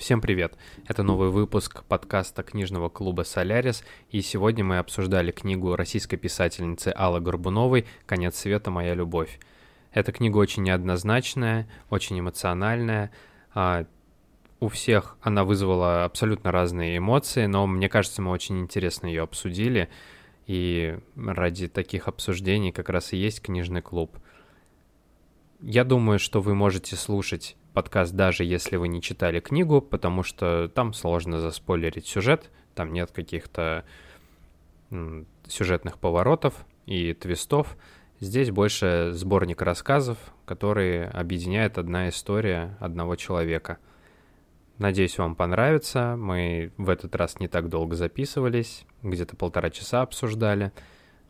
Всем привет! Это новый выпуск подкаста книжного клуба «Солярис», и сегодня мы обсуждали книгу российской писательницы Аллы Горбуновой «Конец света. Моя любовь». Эта книга очень неоднозначная, очень эмоциональная. А, у всех она вызвала абсолютно разные эмоции, но мне кажется, мы очень интересно ее обсудили, и ради таких обсуждений как раз и есть книжный клуб. Я думаю, что вы можете слушать подкаст, даже если вы не читали книгу, потому что там сложно заспойлерить сюжет, там нет каких-то сюжетных поворотов и твистов. Здесь больше сборник рассказов, которые объединяет одна история одного человека. Надеюсь, вам понравится. Мы в этот раз не так долго записывались, где-то полтора часа обсуждали.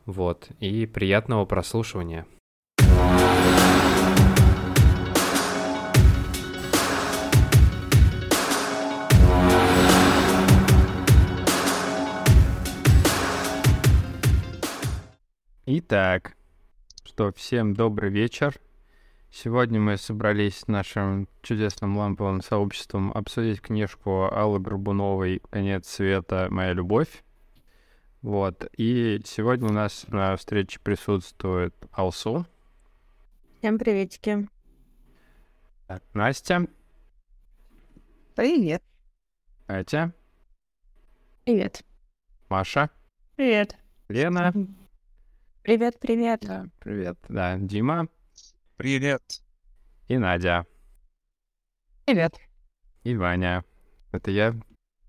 Вот, и приятного прослушивания. Итак, что, всем добрый вечер. Сегодня мы собрались с нашим чудесным ламповым сообществом обсудить книжку Аллы Горбуновой «Конец света. Моя любовь». Вот. И сегодня у нас на встрече присутствует Алсу. Всем приветики. Так, Настя. Привет. Катя. Привет. Маша. Привет. Лена. Привет, привет. Да, привет. Да, Дима. Привет. И Надя. Привет. И Ваня. Это я.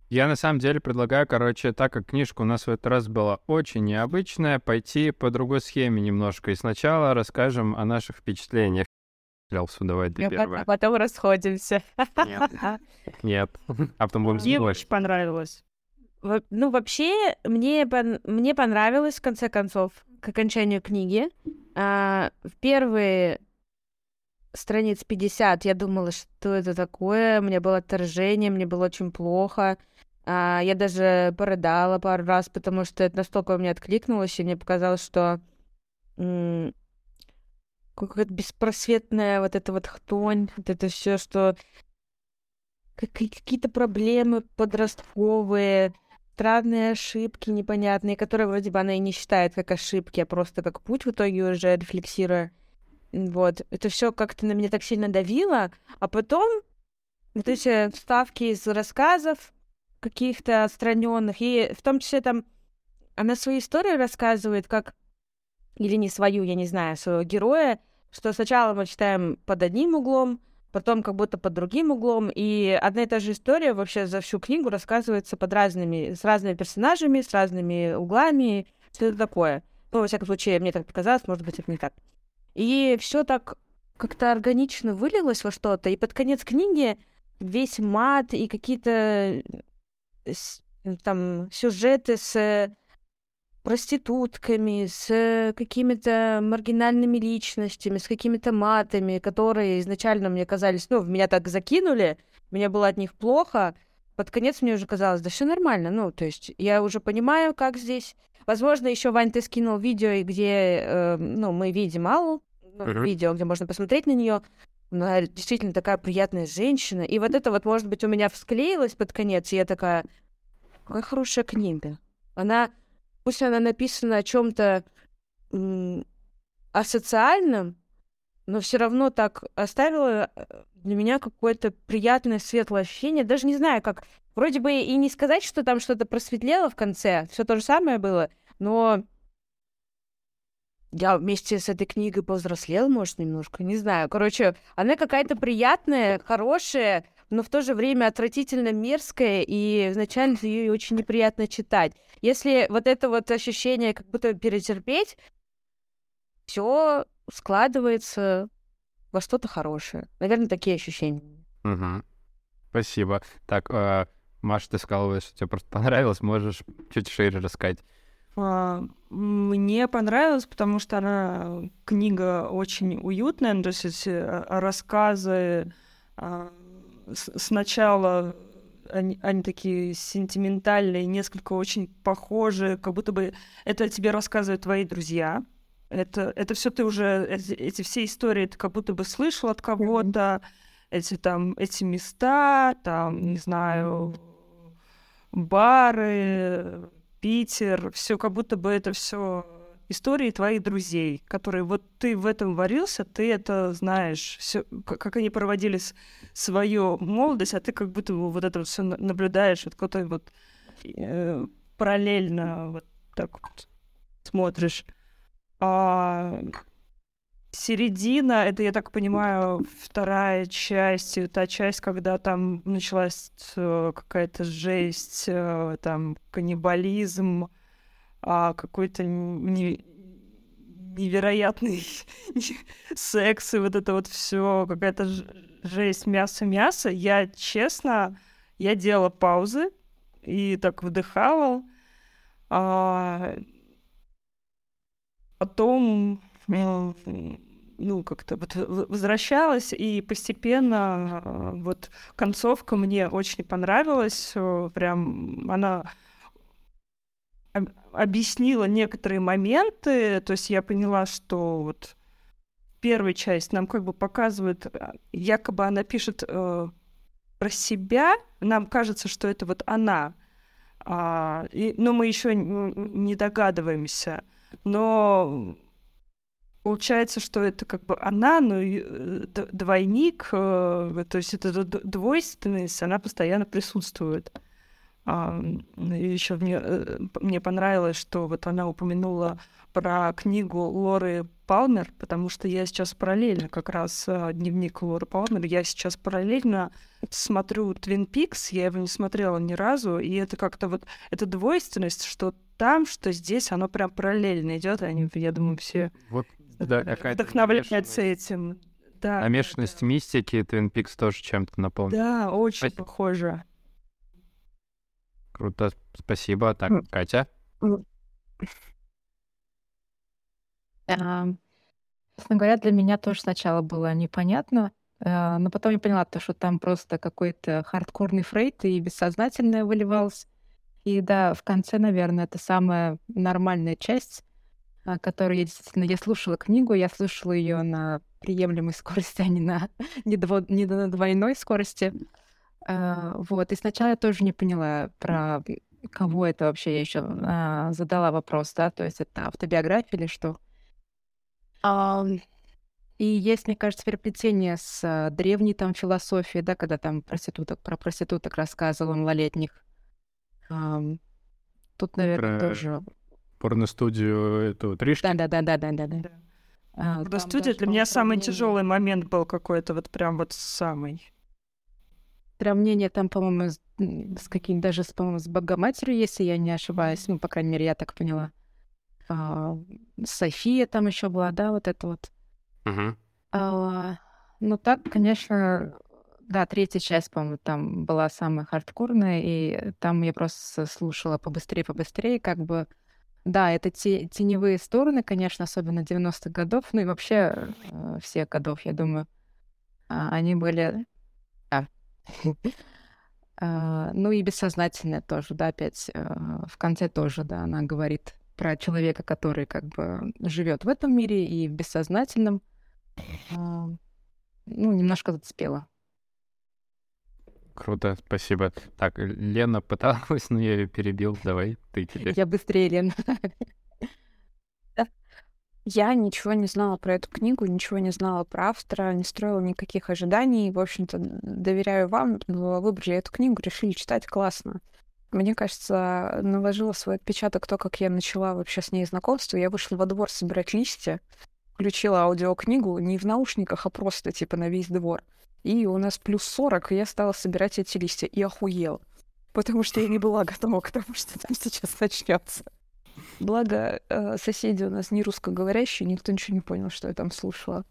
Я на самом деле предлагаю, короче, так как книжка у нас в этот раз была очень необычная, пойти по другой схеме немножко. И сначала расскажем о наших впечатлениях. Клялся, давай ты первая. А потом расходимся. Нет. Нет. А потом будем Мне очень понравилось. Ну, вообще, мне, мне понравилось, в конце концов, к окончанию книги. А, в первые страниц 50 я думала, что это такое. Мне было отторжение, мне было очень плохо. А, я даже порыдала пару раз, потому что это настолько у меня откликнулось, и мне показалось, что какая-то беспросветная вот эта вот хтонь, вот это все, что какие-то проблемы подростковые, странные ошибки непонятные, которые вроде бы она и не считает как ошибки, а просто как путь в итоге уже рефлексируя. Вот. Это все как-то на меня так сильно давило. А потом вот эти вставки из рассказов каких-то отстраненных, и в том числе там она свою историю рассказывает, как или не свою, я не знаю, своего героя, что сначала мы читаем под одним углом, потом как будто под другим углом, и одна и та же история вообще за всю книгу рассказывается под разными, с разными персонажами, с разными углами, все это такое. Ну, во всяком случае, мне так показалось, может быть, это не так. И все так как-то органично вылилось во что-то, и под конец книги весь мат и какие-то там сюжеты с проститутками, с какими-то маргинальными личностями, с какими-то матами, которые изначально мне казались, ну, в меня так закинули, мне было от них плохо. Под конец мне уже казалось, да все нормально, ну, то есть я уже понимаю, как здесь. Возможно, еще Вань, ты скинул видео, где, э, ну, мы видим Аллу, ну, uh-huh. видео, где можно посмотреть на нее. Она действительно такая приятная женщина. И вот это вот, может быть, у меня всклеилось под конец, и я такая, какая хорошая книга. Она пусть она написана о чем-то асоциальном, но все равно так оставила э, для меня какое-то приятное светлое ощущение. Даже не знаю, как. Вроде бы и не сказать, что там что-то просветлело в конце, все то же самое было, но я вместе с этой книгой повзрослел, может, немножко, не знаю. Короче, она какая-то приятная, хорошая, но в то же время отвратительно мерзкая, и изначально ее очень неприятно читать. Если вот это вот ощущение как будто перетерпеть, все складывается во что-то хорошее. Наверное, такие ощущения. Угу. Спасибо. Так, э, Маша, ты сказала, что тебе просто понравилось. Можешь чуть шире рассказать. А, мне понравилось, потому что она книга очень уютная, ну, то есть эти а, рассказы сначала они, они такие сентиментальные, несколько очень похожие, как будто бы это тебе рассказывают твои друзья. Это, это все ты уже, эти, эти все истории ты как будто бы слышал от кого-то. эти там, эти места, там, не знаю, бары, Питер, все как будто бы это все истории твоих друзей, которые вот ты в этом варился, ты это знаешь, всё, как они проводили свою молодость, а ты как будто вот это все наблюдаешь, вот какой-то вот э, параллельно вот так вот смотришь. А середина, это, я так понимаю, вторая часть, та часть, когда там началась э, какая-то жесть, э, там каннибализм, а какой-то не, невероятный секс и вот это вот все какая-то жесть, мясо-мясо. Я, честно, я делала паузы и так вдыхала. А потом ну, как-то вот возвращалась, и постепенно вот концовка мне очень понравилась. Прям она объяснила некоторые моменты, то есть я поняла, что вот первая часть нам как бы показывает, э, якобы она пишет э, про себя, нам кажется, что это вот она, а, и, но мы еще не догадываемся, но получается, что это как бы она, но э, двойник, э, то есть это двойственность, она постоянно присутствует. А, еще мне, э, мне понравилось, что вот она упомянула про книгу Лоры Палмер, потому что я сейчас параллельно как раз а, дневник Лоры Палмер, я сейчас параллельно смотрю Твин Пикс, я его не смотрела ни разу, и это как-то вот эта двойственность, что там, что здесь, оно прям параллельно идет, они, я думаю, все вот, да, вдохновляются этим. Да, Намешанность да, мистики Твин Пикс тоже чем-то наполнен. Да, очень Спасибо. похоже. Круто, спасибо. Так, Катя? Честно говоря, для меня тоже сначала было непонятно, э, но потом я поняла, то, что там просто какой-то хардкорный фрейд и бессознательное выливалось. И да, в конце, наверное, это самая нормальная часть, а, которую я действительно... Я слушала книгу, я слушала ее на приемлемой скорости, а не на, не, дво, не на двойной скорости. А, вот, и сначала я тоже не поняла про кого это вообще. Я еще а, задала вопрос, да, то есть это автобиография или что? А, и есть, мне кажется, переплетение с а, древней там философией, да, когда там проституток, про проституток рассказывал малолетних. Тут, наверное, про тоже... Порностудию эту Тришки? Да-да-да-да-да-да. А, Порностудия для меня самый тяжелый момент был какой-то, вот прям вот самый сравнение там, по-моему, с, с каким даже, по-моему, с Богоматерью, если я не ошибаюсь. Ну, по крайней мере, я так поняла. А, София там еще была, да, вот это вот. Uh-huh. А, ну, так, конечно, да, третья часть, по-моему, там была самая хардкорная, и там я просто слушала побыстрее, побыстрее, как бы... Да, это те, теневые стороны, конечно, особенно 90-х годов, ну и вообще э, всех годов, я думаю. А, они были а, ну и бессознательное тоже, да, опять а, в конце тоже, да, она говорит про человека, который как бы живет в этом мире и в бессознательном. А, ну, немножко зацепила. Круто, спасибо. Так, Лена пыталась, но я ее перебил. Давай, ты теперь. Я быстрее, Лена. Я ничего не знала про эту книгу, ничего не знала про автора, не строила никаких ожиданий. В общем-то, доверяю вам, выбрали эту книгу, решили читать классно. Мне кажется, наложила свой отпечаток то, как я начала вообще с ней знакомство. Я вышла во двор собирать листья, включила аудиокнигу не в наушниках, а просто типа на весь двор. И у нас плюс 40, и я стала собирать эти листья и охуела. Потому что я не была готова к тому, что там сейчас начнется. Благо, э, соседи у нас не русскоговорящие, никто ничего не понял, что я там слушала.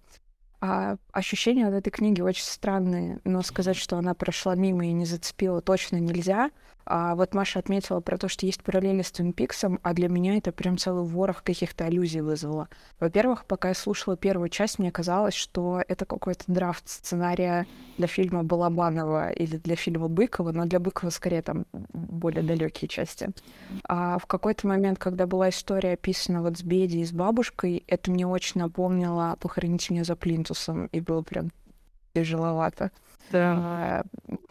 А ощущения от этой книги очень странные, но сказать, что она прошла мимо и не зацепила, точно нельзя. А вот Маша отметила про то, что есть параллели с Твин Пиксом, а для меня это прям целый ворох каких-то аллюзий вызвало. Во-первых, пока я слушала первую часть, мне казалось, что это какой-то драфт сценария для фильма Балабанова или для фильма Быкова, но для Быкова скорее там более далекие части. А в какой-то момент, когда была история описана вот с Беди и с бабушкой, это мне очень напомнило «Похороните меня за плинтусом», и было прям тяжеловато да.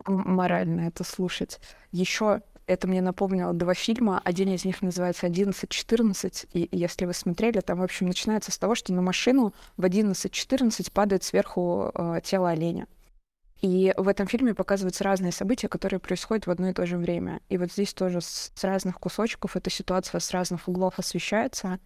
морально это слушать. Еще это мне напомнило два фильма. Один из них называется «11.14», и если вы смотрели, там, в общем, начинается с того, что на машину в 11.14 падает сверху э, тело оленя. И в этом фильме показываются разные события, которые происходят в одно и то же время. И вот здесь тоже с, с разных кусочков эта ситуация с разных углов освещается.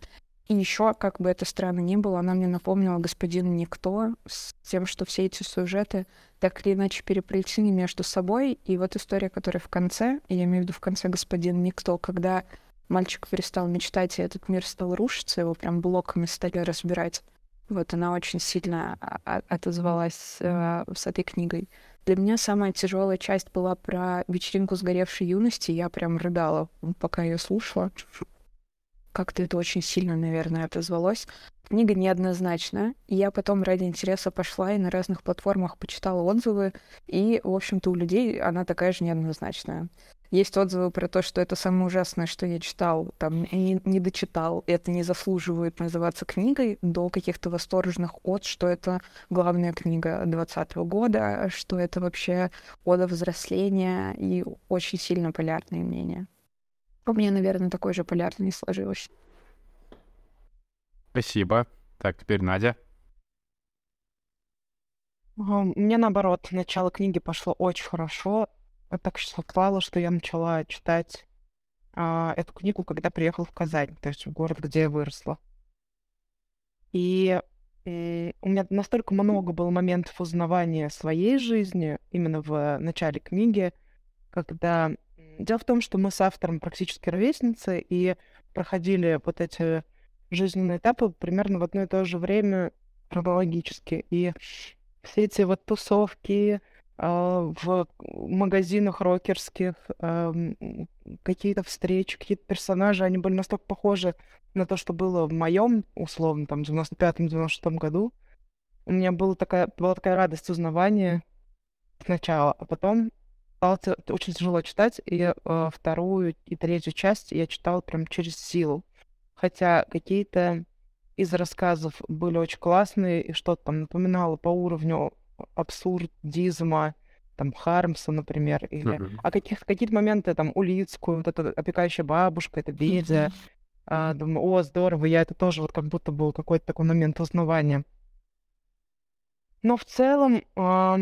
И еще, как бы это странно ни было, она мне напомнила господин Никто с тем, что все эти сюжеты так или иначе переплетены между собой. И вот история, которая в конце, я имею в виду в конце господин Никто, когда мальчик перестал мечтать, и этот мир стал рушиться, его прям блоками стали разбирать. Вот она очень сильно отозвалась э, с этой книгой. Для меня самая тяжелая часть была про вечеринку сгоревшей юности. Я прям рыдала, пока ее слушала. Как-то это очень сильно, наверное, отозвалось. Книга неоднозначная. Я потом ради интереса пошла и на разных платформах почитала отзывы. И, в общем-то, у людей она такая же неоднозначная. Есть отзывы про то, что это самое ужасное, что я читал, там, не, не дочитал, это не заслуживает называться книгой, до каких-то восторженных от, что это главная книга 2020 года, что это вообще ода взросления и очень сильно полярные мнения. У меня, наверное, такой же полярный сложилось. Спасибо. Так, теперь Надя. Мне наоборот, начало книги пошло очень хорошо так совпало, что я начала читать а, эту книгу, когда приехал в Казань, то есть в город, где я выросла. И и у меня настолько много было моментов узнавания своей жизни именно в начале книги, когда... Дело в том, что мы с автором практически ровесницы и проходили вот эти жизненные этапы примерно в одно и то же время хронологически. И все эти вот тусовки, а, в магазинах рокерских, какие-то встречи, какие-то персонажи, они были настолько похожи на то, что было в моем, условно, там, 95-96 году. У меня была такая, была такая радость узнавания сначала, а потом стало очень тяжело читать, и э, вторую и третью часть я читала прям через силу. Хотя какие-то из рассказов были очень классные, и что-то там напоминало по уровню абсурдизма, там, Хармса, например, или... Mm-hmm. А каких, какие-то моменты, там, Улицкую, вот эта опекающая бабушка, это Бедя. А, думаю, о, здорово, я это тоже вот как будто был какой-то такой момент узнавания. Но в целом а,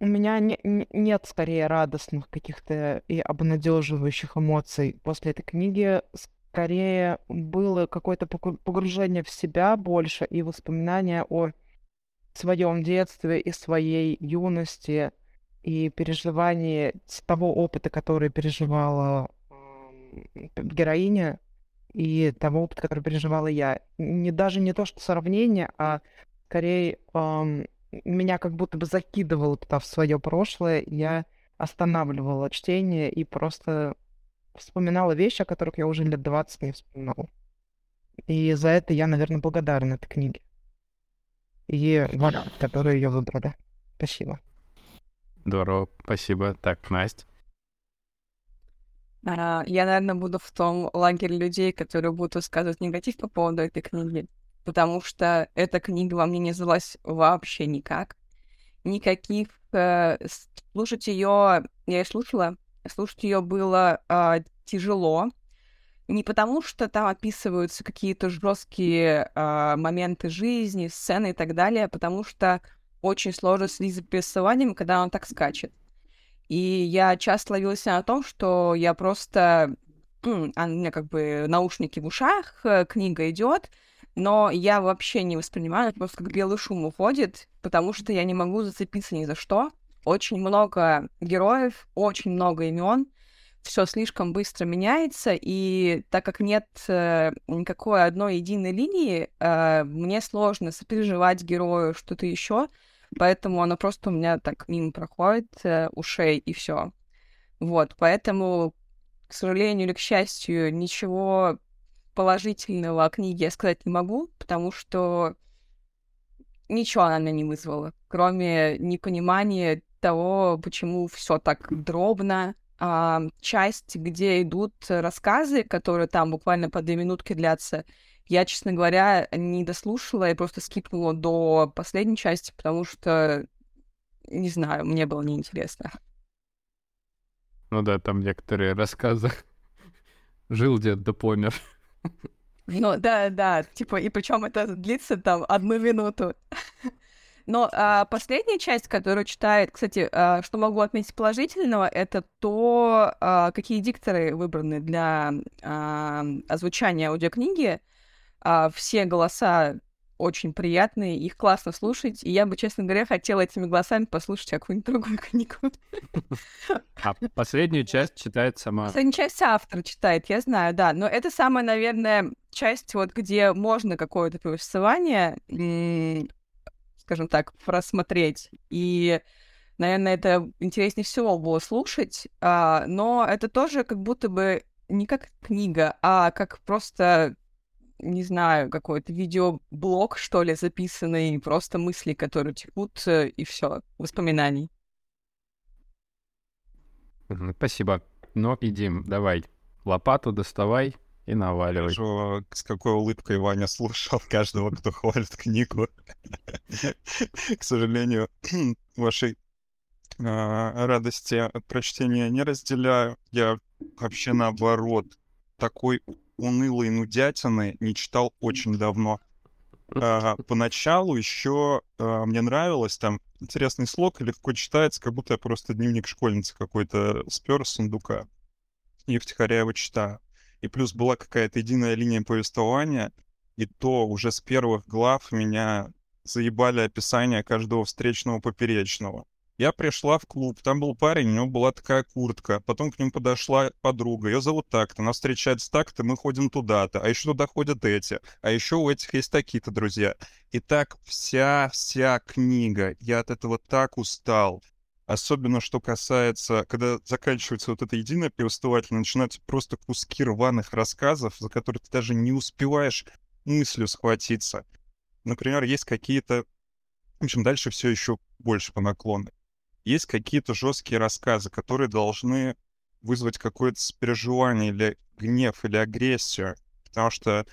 у меня не, не, нет скорее радостных каких-то и обнадеживающих эмоций после этой книги. Скорее было какое-то погружение в себя больше и воспоминания о своем детстве и своей юности и переживании того опыта, который переживала героиня, и того опыта, который переживала я. Не даже не то, что сравнение, а скорее эм, меня как будто бы закидывало туда в свое прошлое, я останавливала чтение и просто вспоминала вещи, о которых я уже лет 20 не вспоминала. И за это я, наверное, благодарна этой книге и вариант, который ее выбрали. Спасибо. Здорово, спасибо. Так, Настя. А, я, наверное, буду в том лагере людей, которые будут высказывать негатив по поводу этой книги, потому что эта книга во мне не звалась вообще никак. Никаких... Э, слушать ее... Я ее слушала. Слушать ее было э, тяжело, не потому, что там описываются какие-то жесткие э, моменты жизни, сцены и так далее, а потому что очень сложно следить за повествованием, когда он так скачет. И я часто ловилась на том, что я просто... А у меня как бы наушники в ушах, э, книга идет, но я вообще не воспринимаю, это просто как белый шум уходит, потому что я не могу зацепиться ни за что. Очень много героев, очень много имен, все слишком быстро меняется, и так как нет э, никакой одной единой линии, э, мне сложно сопереживать герою что-то еще, поэтому оно просто у меня так мимо проходит э, ушей и все. Вот, поэтому, к сожалению или к счастью, ничего положительного о книге я сказать не могу, потому что ничего она меня не вызвала, кроме непонимания того, почему все так дробно, а, часть, где идут рассказы, которые там буквально по две минутки длятся, я, честно говоря, не дослушала, я просто скипнула до последней части, потому что не знаю, мне было неинтересно. Ну да, там некоторые рассказы. Жил дед да помер. Ну да, да, типа, и причем это длится там одну минуту. Но а, последняя часть, которую читает, кстати, а, что могу отметить положительного, это то, а, какие дикторы выбраны для а, озвучания аудиокниги. А, все голоса очень приятные, их классно слушать, и я бы, честно говоря, хотела этими голосами послушать какую-нибудь другую книгу. А последнюю часть читает сама. Последнюю часть автор читает, я знаю, да, но это самая, наверное, часть, вот где можно какое-то повествование скажем так, просмотреть. И, наверное, это интереснее всего было слушать, а, но это тоже как будто бы не как книга, а как просто не знаю, какой-то видеоблог, что ли, записанный, просто мысли, которые текут, э, и все, воспоминаний. Спасибо. Ну, идем, давай. Лопату доставай и наваливай. Вижу, с какой улыбкой Ваня слушал каждого, кто хвалит книгу. К сожалению, вашей а, радости от прочтения не разделяю. Я вообще наоборот такой унылой нудятины не читал очень давно. А, поначалу еще а, мне нравилось, там интересный слог, легко читается, как будто я просто дневник школьницы какой-то спер с сундука и втихаря его читаю и плюс была какая-то единая линия повествования, и то уже с первых глав меня заебали описание каждого встречного поперечного. Я пришла в клуб, там был парень, у него была такая куртка, потом к ним подошла подруга, ее зовут так-то, она встречается так-то, мы ходим туда-то, а еще туда ходят эти, а еще у этих есть такие-то друзья. И так вся-вся книга, я от этого так устал. Особенно, что касается, когда заканчивается вот это единое повествовательное, начинаются просто куски рваных рассказов, за которые ты даже не успеваешь мыслью схватиться. Например, есть какие-то... В общем, дальше все еще больше по наклону. Есть какие-то жесткие рассказы, которые должны вызвать какое-то сопереживание или гнев, или агрессию. Потому что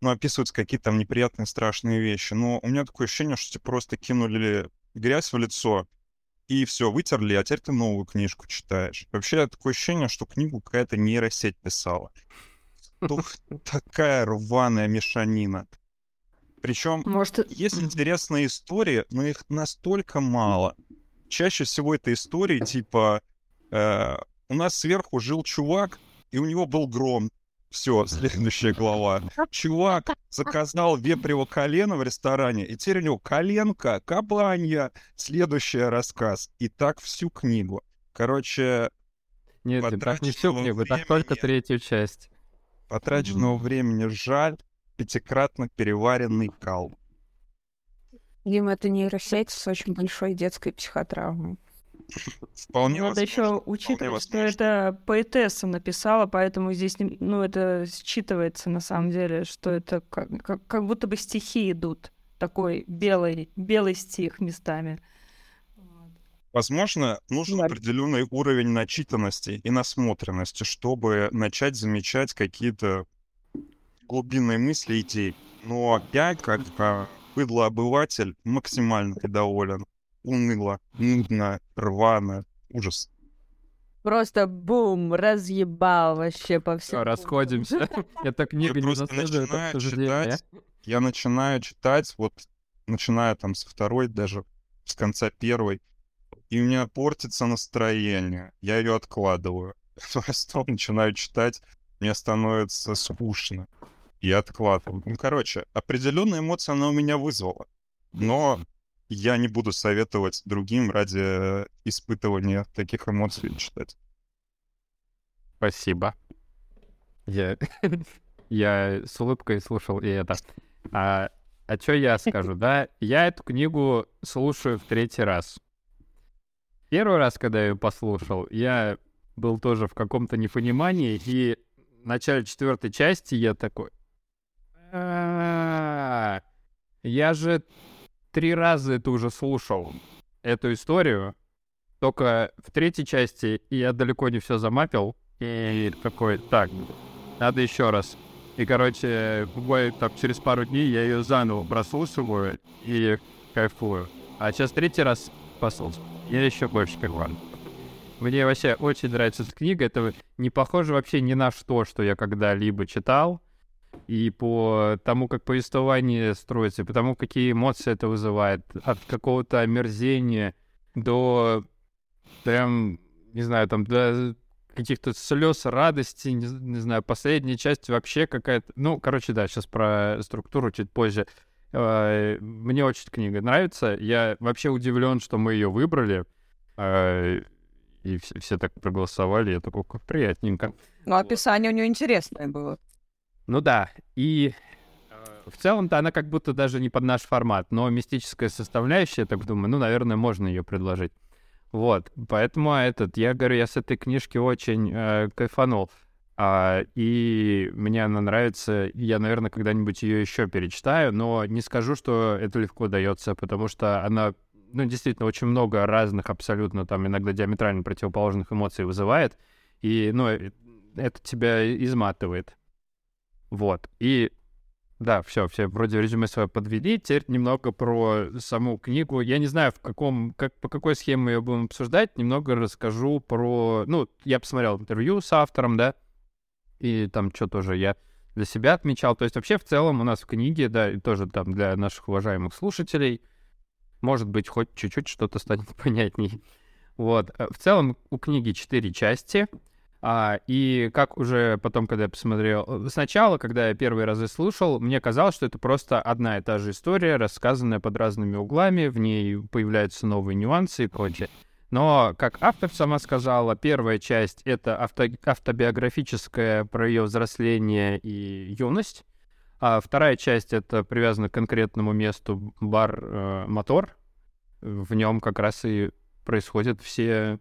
ну, описываются какие-то там неприятные, страшные вещи. Но у меня такое ощущение, что тебе просто кинули грязь в лицо, и все, вытерли, а теперь ты новую книжку читаешь. Вообще такое ощущение, что книгу какая-то нейросеть писала. Тух, такая рваная мешанина. Причем Может... есть интересные истории, но их настолько мало. Чаще всего это истории типа э, у нас сверху жил чувак, и у него был гром. Все, следующая глава. Чувак заказал вепрево колено в ресторане, и теперь у него коленка, кабанья. Следующий рассказ. И так всю книгу. Короче... Нет, так не всю книгу, времени, так только третью часть. Потраченного mm-hmm. времени жаль, пятикратно переваренный кал. Дима, это нейросеть с очень большой детской психотравмой. Вполне Надо еще учитывать, что это поэтесса написала, поэтому здесь, ну, это считывается на самом деле, что это как, как, как будто бы стихи идут. Такой белый, белый стих местами. Возможно, нужен да. определенный уровень начитанности и насмотренности, чтобы начать замечать какие-то глубинные мысли, идеи. Но я, как быдло-обыватель, максимально недоволен уныло, нудно, рвано, ужас. Просто бум, разъебал вообще по всему. Расходимся. Эта книга не заслуживает обсуждения. Я начинаю читать, вот начиная там с второй, даже с конца первой, и у меня портится настроение. Я ее откладываю. Потом начинаю читать, мне становится скучно. Я откладываю. Ну, короче, определенные эмоции она у меня вызвала. Но я не буду советовать другим ради испытывания таких эмоций читать. Спасибо. Я, я с улыбкой слушал и это. А, а что я скажу, да? Я эту книгу слушаю в третий раз. Первый раз, когда я ее послушал, я был тоже в каком-то непонимании, и в начале четвертой части я такой... «А, я же три раза это уже слушал, эту историю. Только в третьей части я далеко не все замапил. И такой, так, надо еще раз. И, короче, бой, там, через пару дней я ее заново прослушиваю и кайфую. А сейчас третий раз послушать. Я еще больше вам. Мне вообще очень нравится эта книга. Это не похоже вообще ни на что, что я когда-либо читал. И по тому, как повествование строится, по тому, какие эмоции это вызывает. От какого-то омерзения до прям, не знаю, там, до каких-то слез, радости, не, не знаю, последняя часть вообще какая-то... Ну, короче, да, сейчас про структуру чуть позже. Э, мне очень книга нравится. Я вообще удивлен, что мы ее выбрали. Э, и все, все так проголосовали. Я такой, как приятненько. Ну, описание у нее интересное было. Ну да. И э, в целом-то она как будто даже не под наш формат, но мистическая составляющая, так думаю, ну, наверное, можно ее предложить. Вот, поэтому этот, я говорю, я с этой книжки очень э, кайфанул. А, и мне она нравится. Я, наверное, когда-нибудь ее еще перечитаю, но не скажу, что это легко дается, потому что она, ну, действительно, очень много разных, абсолютно там иногда диаметрально противоположных эмоций вызывает. И, ну, э, это тебя изматывает. Вот. И да, все, все вроде резюме свое подвели. Теперь немного про саму книгу. Я не знаю, в каком, как, по какой схеме ее будем обсуждать. Немного расскажу про... Ну, я посмотрел интервью с автором, да, и там что тоже я для себя отмечал. То есть вообще в целом у нас в книге, да, и тоже там для наших уважаемых слушателей, может быть, хоть чуть-чуть что-то станет понятней. Вот. Э, в целом у книги четыре части. А, и как уже потом, когда я посмотрел... Э, сначала, когда я первые разы слушал, мне казалось, что это просто одна и та же история, рассказанная под разными углами, в ней появляются новые нюансы и прочее. Но, как автор сама сказала, первая часть — это авто, автобиографическая про ее взросление и юность, а вторая часть — это привязана к конкретному месту бар-мотор. Э, в нем как раз и происходят все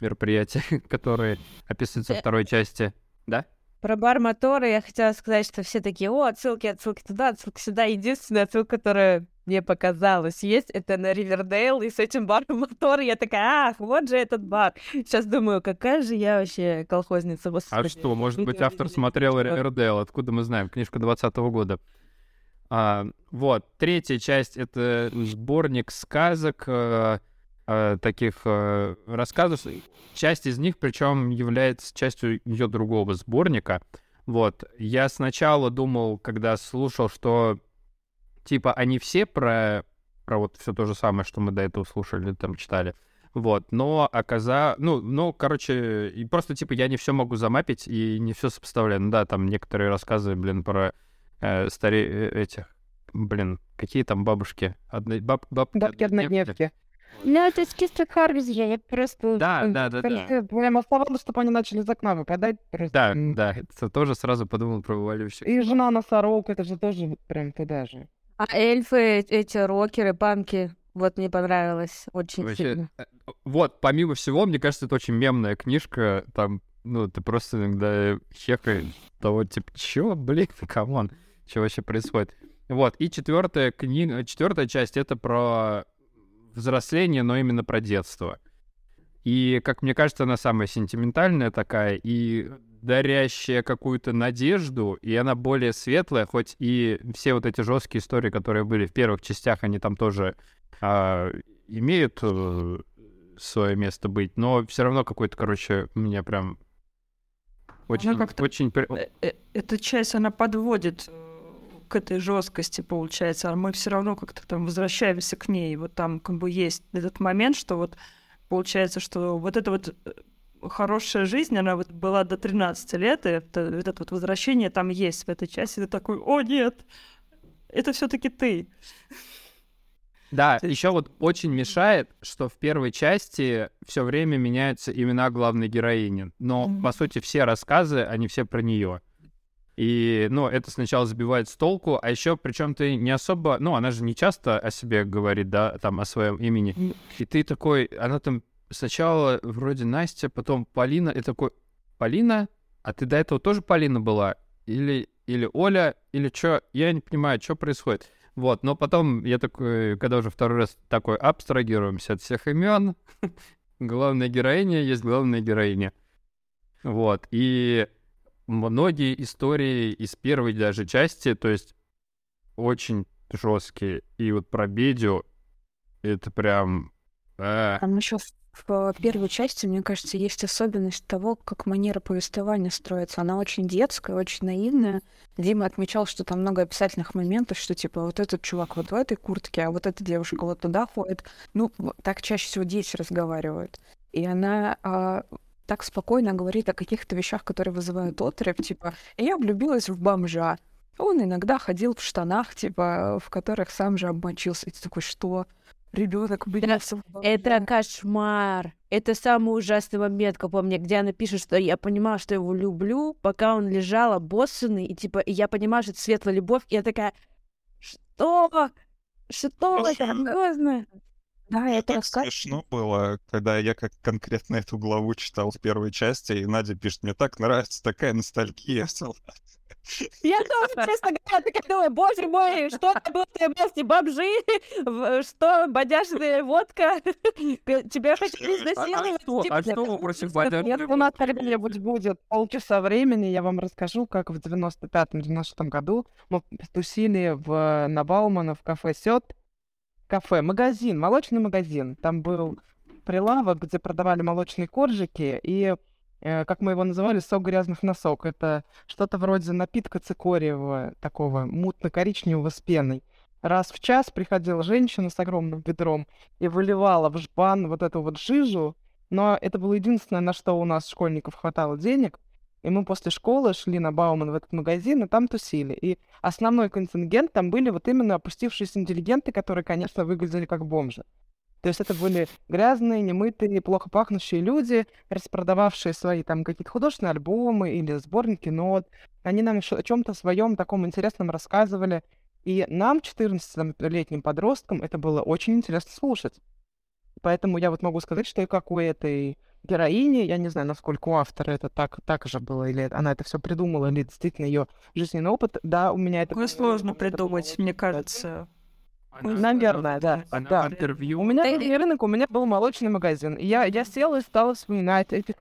мероприятия, которые описываются во э, второй части. Да? Про бар мотора я хотела сказать, что все такие, о, отсылки, отсылки туда, отсылки сюда. Единственная отсылка, которая мне показалась есть, это на Ривердейл, и с этим баром мотора я такая, ах, вот же этот бар. Сейчас думаю, какая же я вообще колхозница, господи. А что, может быть, автор смотрел Ривердейл, откуда мы знаем, книжка 20 года. А, вот, третья часть — это сборник сказок, э, таких э, рассказов. Часть из них, причем, является частью ее другого сборника. Вот. Я сначала думал, когда слушал, что типа они все про, про вот все то же самое, что мы до этого слушали, там читали. Вот, но оказа... Ну, ну, короче, и просто, типа, я не все могу замапить и не все сопоставляю. Ну да, там некоторые рассказы, блин, про э, старе... Э, этих... Блин, какие там бабушки? Одно... Баб... Баб... Бабки однодневки. Ну, это чисто Харвизи, я просто... Да, да, да, да. Прям оставалось, чтобы они начали из окна выпадать. Да, да, это тоже сразу подумал про вываливающих. И жена носорог, это же тоже прям туда же. А эльфы, эти рокеры, панки, вот мне понравилось очень Вообще, сильно. Э, вот, помимо всего, мне кажется, это очень мемная книжка, там, ну, ты просто иногда хекаешь того, типа, чё, блин, come on, что вообще происходит? Вот, и четвертая книга, четвертая часть это про взросление, но именно про детство. И, как мне кажется, она самая сентиментальная такая и дарящая какую-то надежду, и она более светлая, хоть и все вот эти жесткие истории, которые были в первых частях, они там тоже а, имеют э, свое место быть, но все равно какой-то, короче, меня прям очень, она очень... Э, э, эта часть, она подводит к этой жесткости, получается, а мы все равно как-то там возвращаемся к ней. Вот там как бы есть этот момент, что вот получается, что вот это вот э, хорошая жизнь, она вот была до 13 лет, и это, это вот возвращение там есть в этой части. Ты такой, о нет, это все таки ты. Да, еще вот очень мешает, что в первой части все время меняются имена главной героини. Но, mm-hmm. по сути, все рассказы, они все про нее. И, ну, это сначала сбивает с толку, а еще, причем ты не особо, ну, она же не часто о себе говорит, да, там, о своем имени. И ты такой, она там сначала вроде Настя, потом Полина, и такой, Полина? А ты до этого тоже Полина была? Или, или Оля? Или что? Я не понимаю, что происходит. Вот, но потом я такой, когда уже второй раз такой абстрагируемся от всех имен, главная героиня есть главная героиня. Вот, и многие истории из первой даже части, то есть очень жесткие. И вот про Бедю это прям А, Там еще в первой части, мне кажется, есть особенность того, как манера повествования строится. Она очень детская, очень наивная. Дима отмечал, что там много описательных моментов, что типа вот этот чувак вот в этой куртке, а вот эта девушка вот туда ходит. Ну, так чаще всего дети разговаривают. И она а, так спокойно говорит о каких-то вещах, которые вызывают отрыв, типа «я влюбилась в бомжа». Он иногда ходил в штанах, типа, в которых сам же обмочился. И ты такой, что? Ребенок влюбился в бомжа. Это кошмар. Это самый ужасный момент, как по мне, где она пишет, что я понимала, что его люблю, пока он лежал обоссанный, и типа, и я понимаю, что это светлая любовь, и я такая, что? Что? Серьезно? Да, это так рассказ... смешно было, когда я как конкретно эту главу читал в первой части, и Надя пишет, мне так нравится такая ностальгия. Я тоже, честно говоря, такая думаю, боже мой, что это было вместе бомжи, в- что бодяжная водка, тебя хотят изнасиловать. что? типа, А что вы против бодяжной у нас когда-нибудь будет полчаса времени, я вам расскажу, как в 95-96 году мы тусили в, на Баумана в кафе Сет. Кафе, магазин, молочный магазин. Там был прилавок, где продавали молочные коржики и, э, как мы его называли, сок грязных носок. Это что-то вроде напитка цикориевого, такого мутно-коричневого с пеной. Раз в час приходила женщина с огромным ведром и выливала в жбан вот эту вот жижу, но это было единственное, на что у нас, школьников, хватало денег. И мы после школы шли на Бауман в этот магазин, и там тусили. И основной контингент там были вот именно опустившиеся интеллигенты, которые, конечно, выглядели как бомжи. То есть это были грязные, немытые, плохо пахнущие люди, распродававшие свои там какие-то художественные альбомы или сборники нот. Они нам о чем-то своем таком интересном рассказывали. И нам, 14-летним подросткам, это было очень интересно слушать. Поэтому я вот могу сказать, что и как у этой героини, я не знаю, насколько у автора это так, так же было, или она это все придумала, или действительно ее жизненный опыт, да, у меня это... Такое было- сложно это было придумать, очень мне кажется. Наверное, да. Она да. интервью... У меня был рынок, у меня был молочный магазин. И я, я села и стала вспоминать этих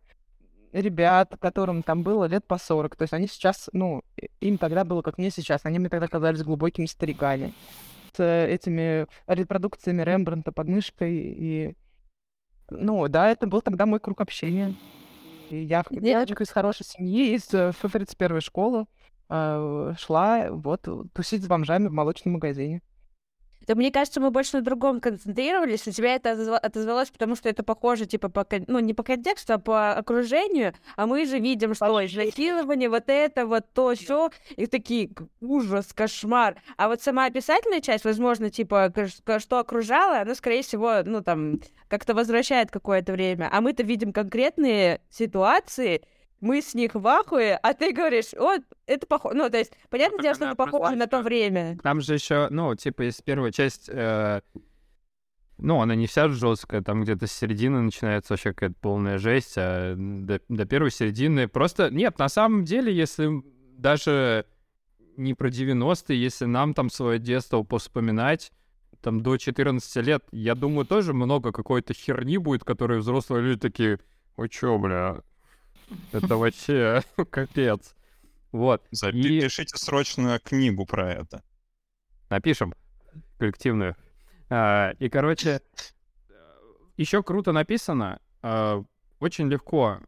ребят, которым там было лет по 40. То есть они сейчас, ну, им тогда было, как мне сейчас. Они мне тогда казались глубокими стариками. С э, этими репродукциями Рембрандта под мышкой. И, ну, да, это был тогда мой круг общения. И я девочка из хорошей семьи, из э, 31 школы, э, шла вот тусить с бомжами в молочном магазине. Да мне кажется, мы больше на другом концентрировались. У тебя это отозва- отозвалось, потому что это похоже, типа, по, ну, не по контексту, а по окружению. А мы же видим, что изнасилование, вот это, вот то, все. И такие, «К- ужас, кошмар. А вот сама описательная часть, возможно, типа, что окружало, она, скорее всего, ну, там, как-то возвращает какое-то время. А мы-то видим конкретные ситуации, мы с них в ахуе, а ты говоришь, вот, это похоже. Ну, то есть, понятное так дело, что это похоже на то время. Там же еще, ну, типа, есть первая часть, э, ну, она не вся жесткая, там где-то с середины начинается вообще какая-то полная жесть, а до, до первой середины просто... Нет, на самом деле, если даже не про 90-е, если нам там свое детство поспоминать, там до 14 лет, я думаю, тоже много какой-то херни будет, которые взрослые люди такие, ой, чё, бля, это вообще капец. Вот. Запишите срочно книгу про это. Напишем коллективную. А, и, короче, еще круто написано, а, очень легко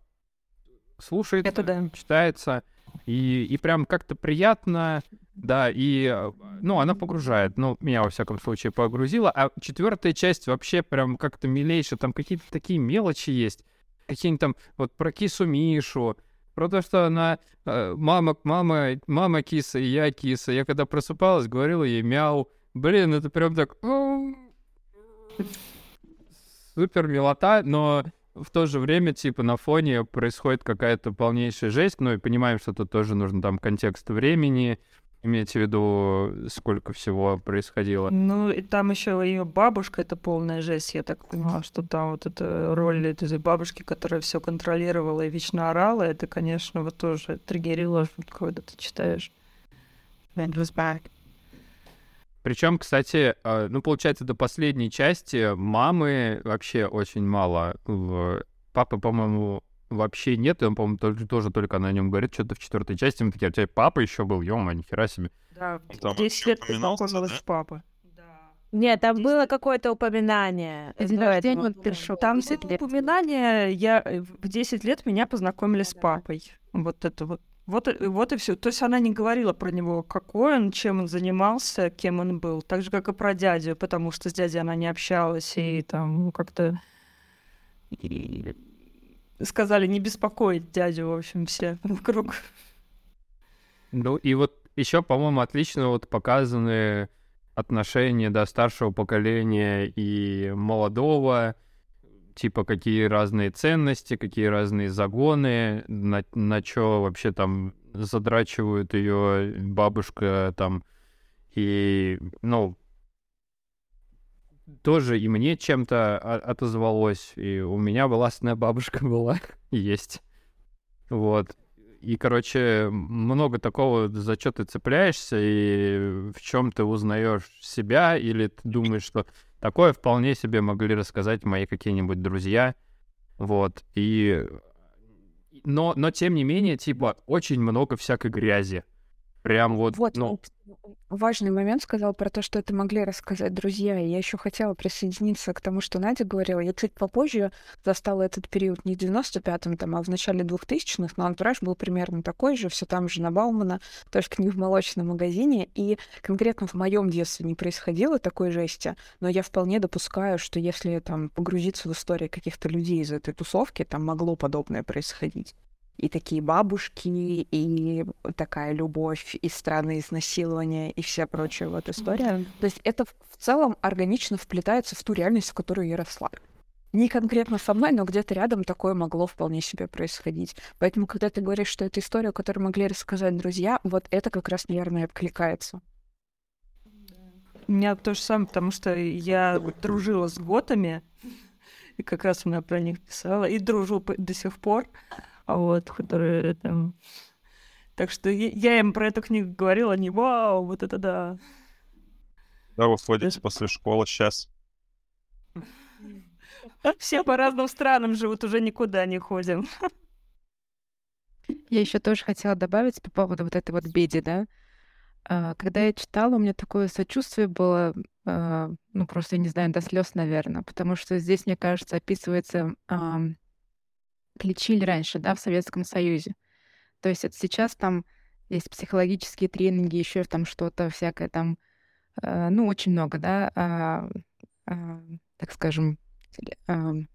слушается, Это да. читается, и, и прям как-то приятно, да, и, ну, она погружает, ну, меня, во всяком случае, погрузила, а четвертая часть вообще прям как-то милейшая, там какие-то такие мелочи есть, какие-нибудь там, вот про кису Мишу, про то, что она э, мама, мама, мама киса, и я киса. Я когда просыпалась, говорила ей мяу. Блин, это прям так... Супер милота, но в то же время, типа, на фоне происходит какая-то полнейшая жесть, ну и понимаем, что тут тоже нужно там контекст времени, имейте в виду, сколько всего происходило. Ну, и там еще ее бабушка, это полная жесть. Я так понимала, что там вот эта роль этой бабушки, которая все контролировала и вечно орала, это, конечно, вот тоже триггерило, когда ты читаешь. That was back. Причем, кстати, э, ну, получается, до последней части мамы вообще очень мало. Папы, по-моему, вообще нет. И он, по-моему, тоже, тоже только на нем говорит, что-то в четвертой части. Мы такие, а у тебя папа еще был, ё нихера себе. Да, Там 10 вообще лет познакомилась да? с папой. Да. Нет, там было какое-то упоминание. День он пришел. Там 10 было лет. упоминание, я э, в 10 лет меня познакомили с папой. Вот это вот. Вот, и- вот и все. То есть она не говорила про него, какой он, чем он занимался, кем он был. Так же, как и про дядю, потому что с дядей она не общалась, и там ну, как-то сказали не беспокоить дядю, в общем, все вокруг. Ну и вот еще, по-моему, отлично вот показаны отношения до старшего поколения и молодого, типа какие разные ценности, какие разные загоны, на, на что вообще там задрачивают ее бабушка там. И, ну, тоже и мне чем-то отозвалось, и у меня властная бабушка была, есть. Вот. И, короче, много такого, за что ты цепляешься, и в чем ты узнаешь себя, или ты думаешь, что такое вполне себе могли рассказать мои какие-нибудь друзья. Вот. И... Но, но тем не менее, типа, очень много всякой грязи. Прям вот, Вот, ну, он важный момент сказал про то, что это могли рассказать друзья. И я еще хотела присоединиться к тому, что Надя говорила. Я чуть попозже застала этот период не в 95-м, там, а в начале 2000-х, но антураж был примерно такой же, все там же на Баумана, только не в молочном магазине. И конкретно в моем детстве не происходило такой жести, но я вполне допускаю, что если там погрузиться в истории каких-то людей из этой тусовки, там могло подобное происходить и такие бабушки, и такая любовь, и странные изнасилования, и вся прочая вот история. То есть это в целом органично вплетается в ту реальность, в которую я росла. Не конкретно со мной, но где-то рядом такое могло вполне себе происходить. Поэтому, когда ты говоришь, что это история, которую могли рассказать друзья, вот это как раз, наверное, откликается. У меня то же самое, потому что я дружила с готами, и как раз она про них писала, и дружу до сих пор, вот, которые там... Так что я, им про эту книгу говорила, они, вау, вот это да. Да, вы ходите после школы сейчас. Все по разным странам живут, уже никуда не ходим. Я еще тоже хотела добавить по поводу вот этой вот беди, да. А, Когда я читала, у меня такое сочувствие было, а, ну просто, я не знаю, до слез, наверное, потому что здесь, мне кажется, описывается, лечили раньше, да, в Советском Союзе. То есть это сейчас там есть психологические тренинги, еще там что-то всякое там, а, ну, очень много, да, а, а, так скажем, ам,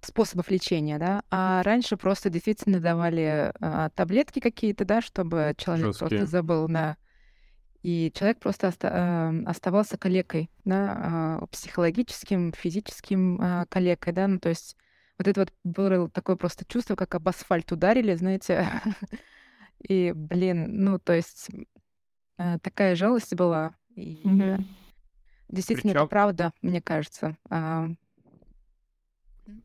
способов лечения, да, а раньше просто действительно давали а, таблетки какие-то, да, чтобы человек Жесткие. просто забыл, да, и человек просто оста- а, оставался калекой, да, а, психологическим, физическим а, калекой, да, ну то есть вот это вот было такое просто чувство, как об асфальт ударили, знаете, и, блин, ну то есть а, такая жалость была, и действительно это правда, мне кажется. А,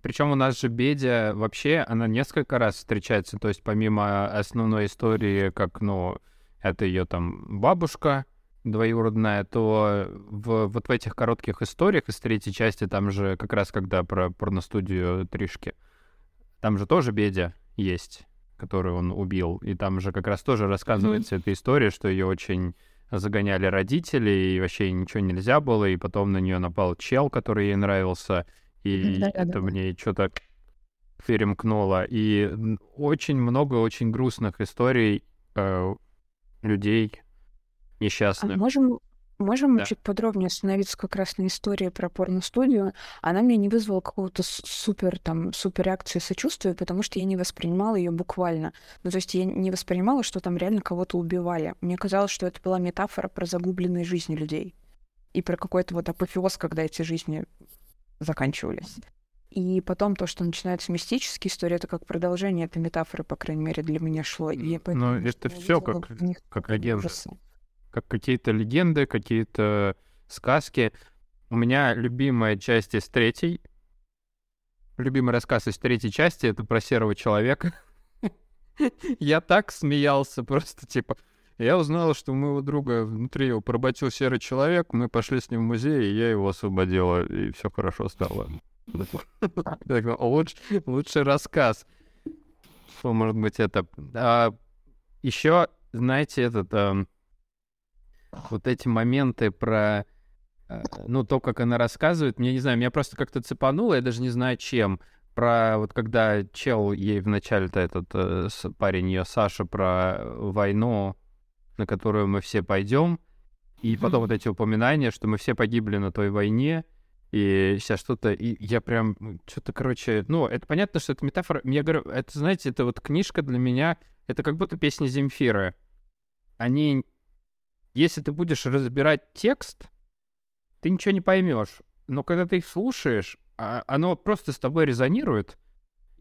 Причем у нас же Бедя вообще, она несколько раз встречается, то есть помимо основной истории, как, ну, это ее там бабушка двоюродная, то в, вот в этих коротких историях из третьей части, там же как раз когда про порностудию Тришки, там же тоже Бедя есть, которую он убил, и там же как раз тоже рассказывается эта история, что ее очень загоняли родители, и вообще ничего нельзя было, и потом на нее напал чел, который ей нравился, и это мне что-то перемкнуло. И очень много очень грустных историй э, людей А несчастных. можем, можем Да. чуть подробнее остановиться как раз на истории про порностудию? Она мне не вызвала какого-то супер, там, супер реакции сочувствия, потому что я не воспринимала ее буквально. Ну, то есть я не воспринимала, что там реально кого-то убивали. Мне казалось, что это была метафора про загубленные жизни людей. И про какой-то вот апофеоз, когда эти жизни заканчивались. И потом то, что начинается мистические истории, это как продолжение этой метафоры, по крайней мере, для меня шло. И я поэтому Ну, немножко это все как, как легенда. Как какие-то легенды, какие-то сказки. У меня любимая часть из третьей. Любимый рассказ из третьей части — это про серого человека. Я так смеялся просто, типа... Я узнал, что у моего друга внутри его поработил серый человек, мы пошли с ним в музей, и я его освободила, и все хорошо стало. Ну, луч- Лучший рассказ. Может быть это? еще, знаете, этот... вот эти моменты про, э, ну, то, как она рассказывает, мне не знаю, меня просто как-то цепануло, я даже не знаю чем. Про вот когда чел ей вначале-то этот э, парень ее Саша про войну, на которую мы все пойдем, и потом вот эти упоминания, что мы все погибли на той войне, и сейчас что-то, и я прям, что-то, короче, ну, это понятно, что это метафора. Я говорю, это, знаете, это вот книжка для меня, это как будто песни Земфиры. Они, если ты будешь разбирать текст, ты ничего не поймешь. Но когда ты их слушаешь, а, оно просто с тобой резонирует,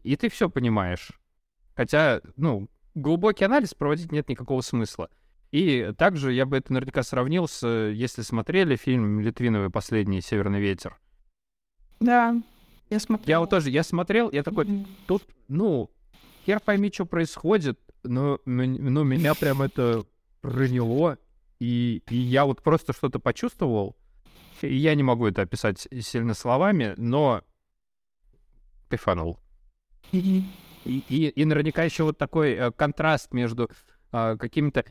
и ты все понимаешь. Хотя, ну, глубокий анализ проводить нет никакого смысла. И также я бы это наверняка сравнил с, если смотрели фильм Литвиновый «Последний северный ветер». Да, я смотрел. Я вот тоже, я смотрел, я такой, тут, ну, хер пойми, что происходит, но, но меня прям это проняло, и, и я вот просто что-то почувствовал, и я не могу это описать сильно словами, но кайфанул. И, и, и наверняка еще вот такой э, контраст между э, какими-то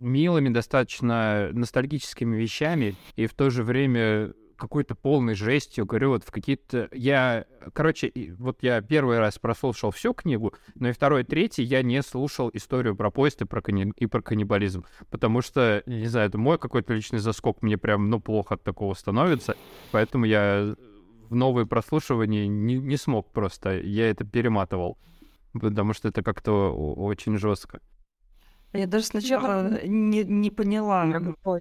милыми, достаточно ностальгическими вещами и в то же время какой-то полной жестью, говорю, вот в какие-то... Я, короче, вот я первый раз прослушал всю книгу, но и второй, третий я не слушал историю про поезд и про, кани... и про каннибализм, потому что, не знаю, это мой какой-то личный заскок, мне прям, ну, плохо от такого становится, поэтому я в новые прослушивания не, не смог просто, я это перематывал, потому что это как-то очень жестко. Я даже сначала не, не поняла,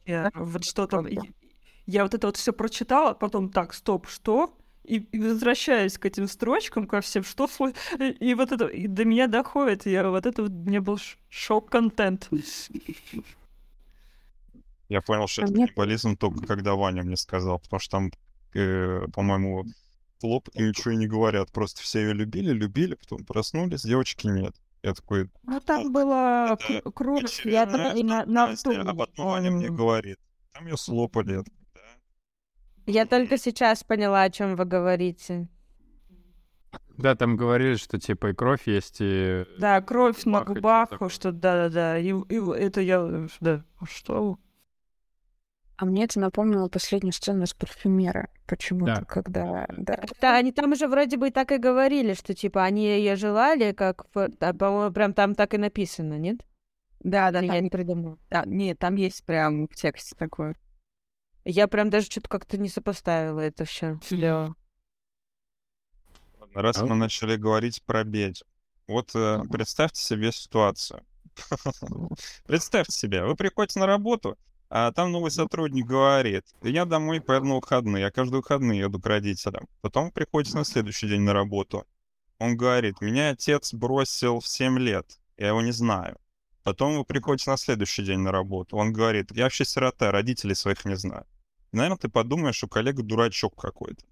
я, вот что там я вот это вот все прочитала, потом так, стоп, что? И, и возвращаюсь к этим строчкам, ко всем, что и вот это и до меня доходит, я вот это вот мне был шок-контент. Я понял, что а это каннибализм только когда Ваня мне сказал, потому что там, э, по-моему, клоп и ничего не говорят, просто все ее любили, любили, потом проснулись, девочки нет. Я такой... Ну, там было кровь, я на, на, А потом Ваня мне говорит, там ее слопали. Я только сейчас поняла, о чем вы говорите. Да, там говорили, что типа и кровь есть, и... Да, кровь на губах, что да-да-да. И, и это я... Да, что? А мне это напомнило последнюю сцену из парфюмера. Почему-то, да. когда... Да. да, они там уже вроде бы так и говорили, что типа они ее желали, как... А, по-моему, прям там так и написано, нет? Да, да, я не придумала. Да, нет, там есть прям в тексте такое. Я прям даже что-то как-то не сопоставила это все. Да. Раз а? мы начали говорить про Бедю. Вот э, представьте себе ситуацию. представьте себе, вы приходите на работу, а там новый сотрудник говорит, я домой поеду на выходные, я каждые выходные еду к родителям. Потом вы приходите на следующий день на работу. Он говорит, меня отец бросил в 7 лет, я его не знаю. Потом вы приходите на следующий день на работу. Он говорит, я вообще сирота, родителей своих не знаю наверное, ты подумаешь, что коллега дурачок какой-то.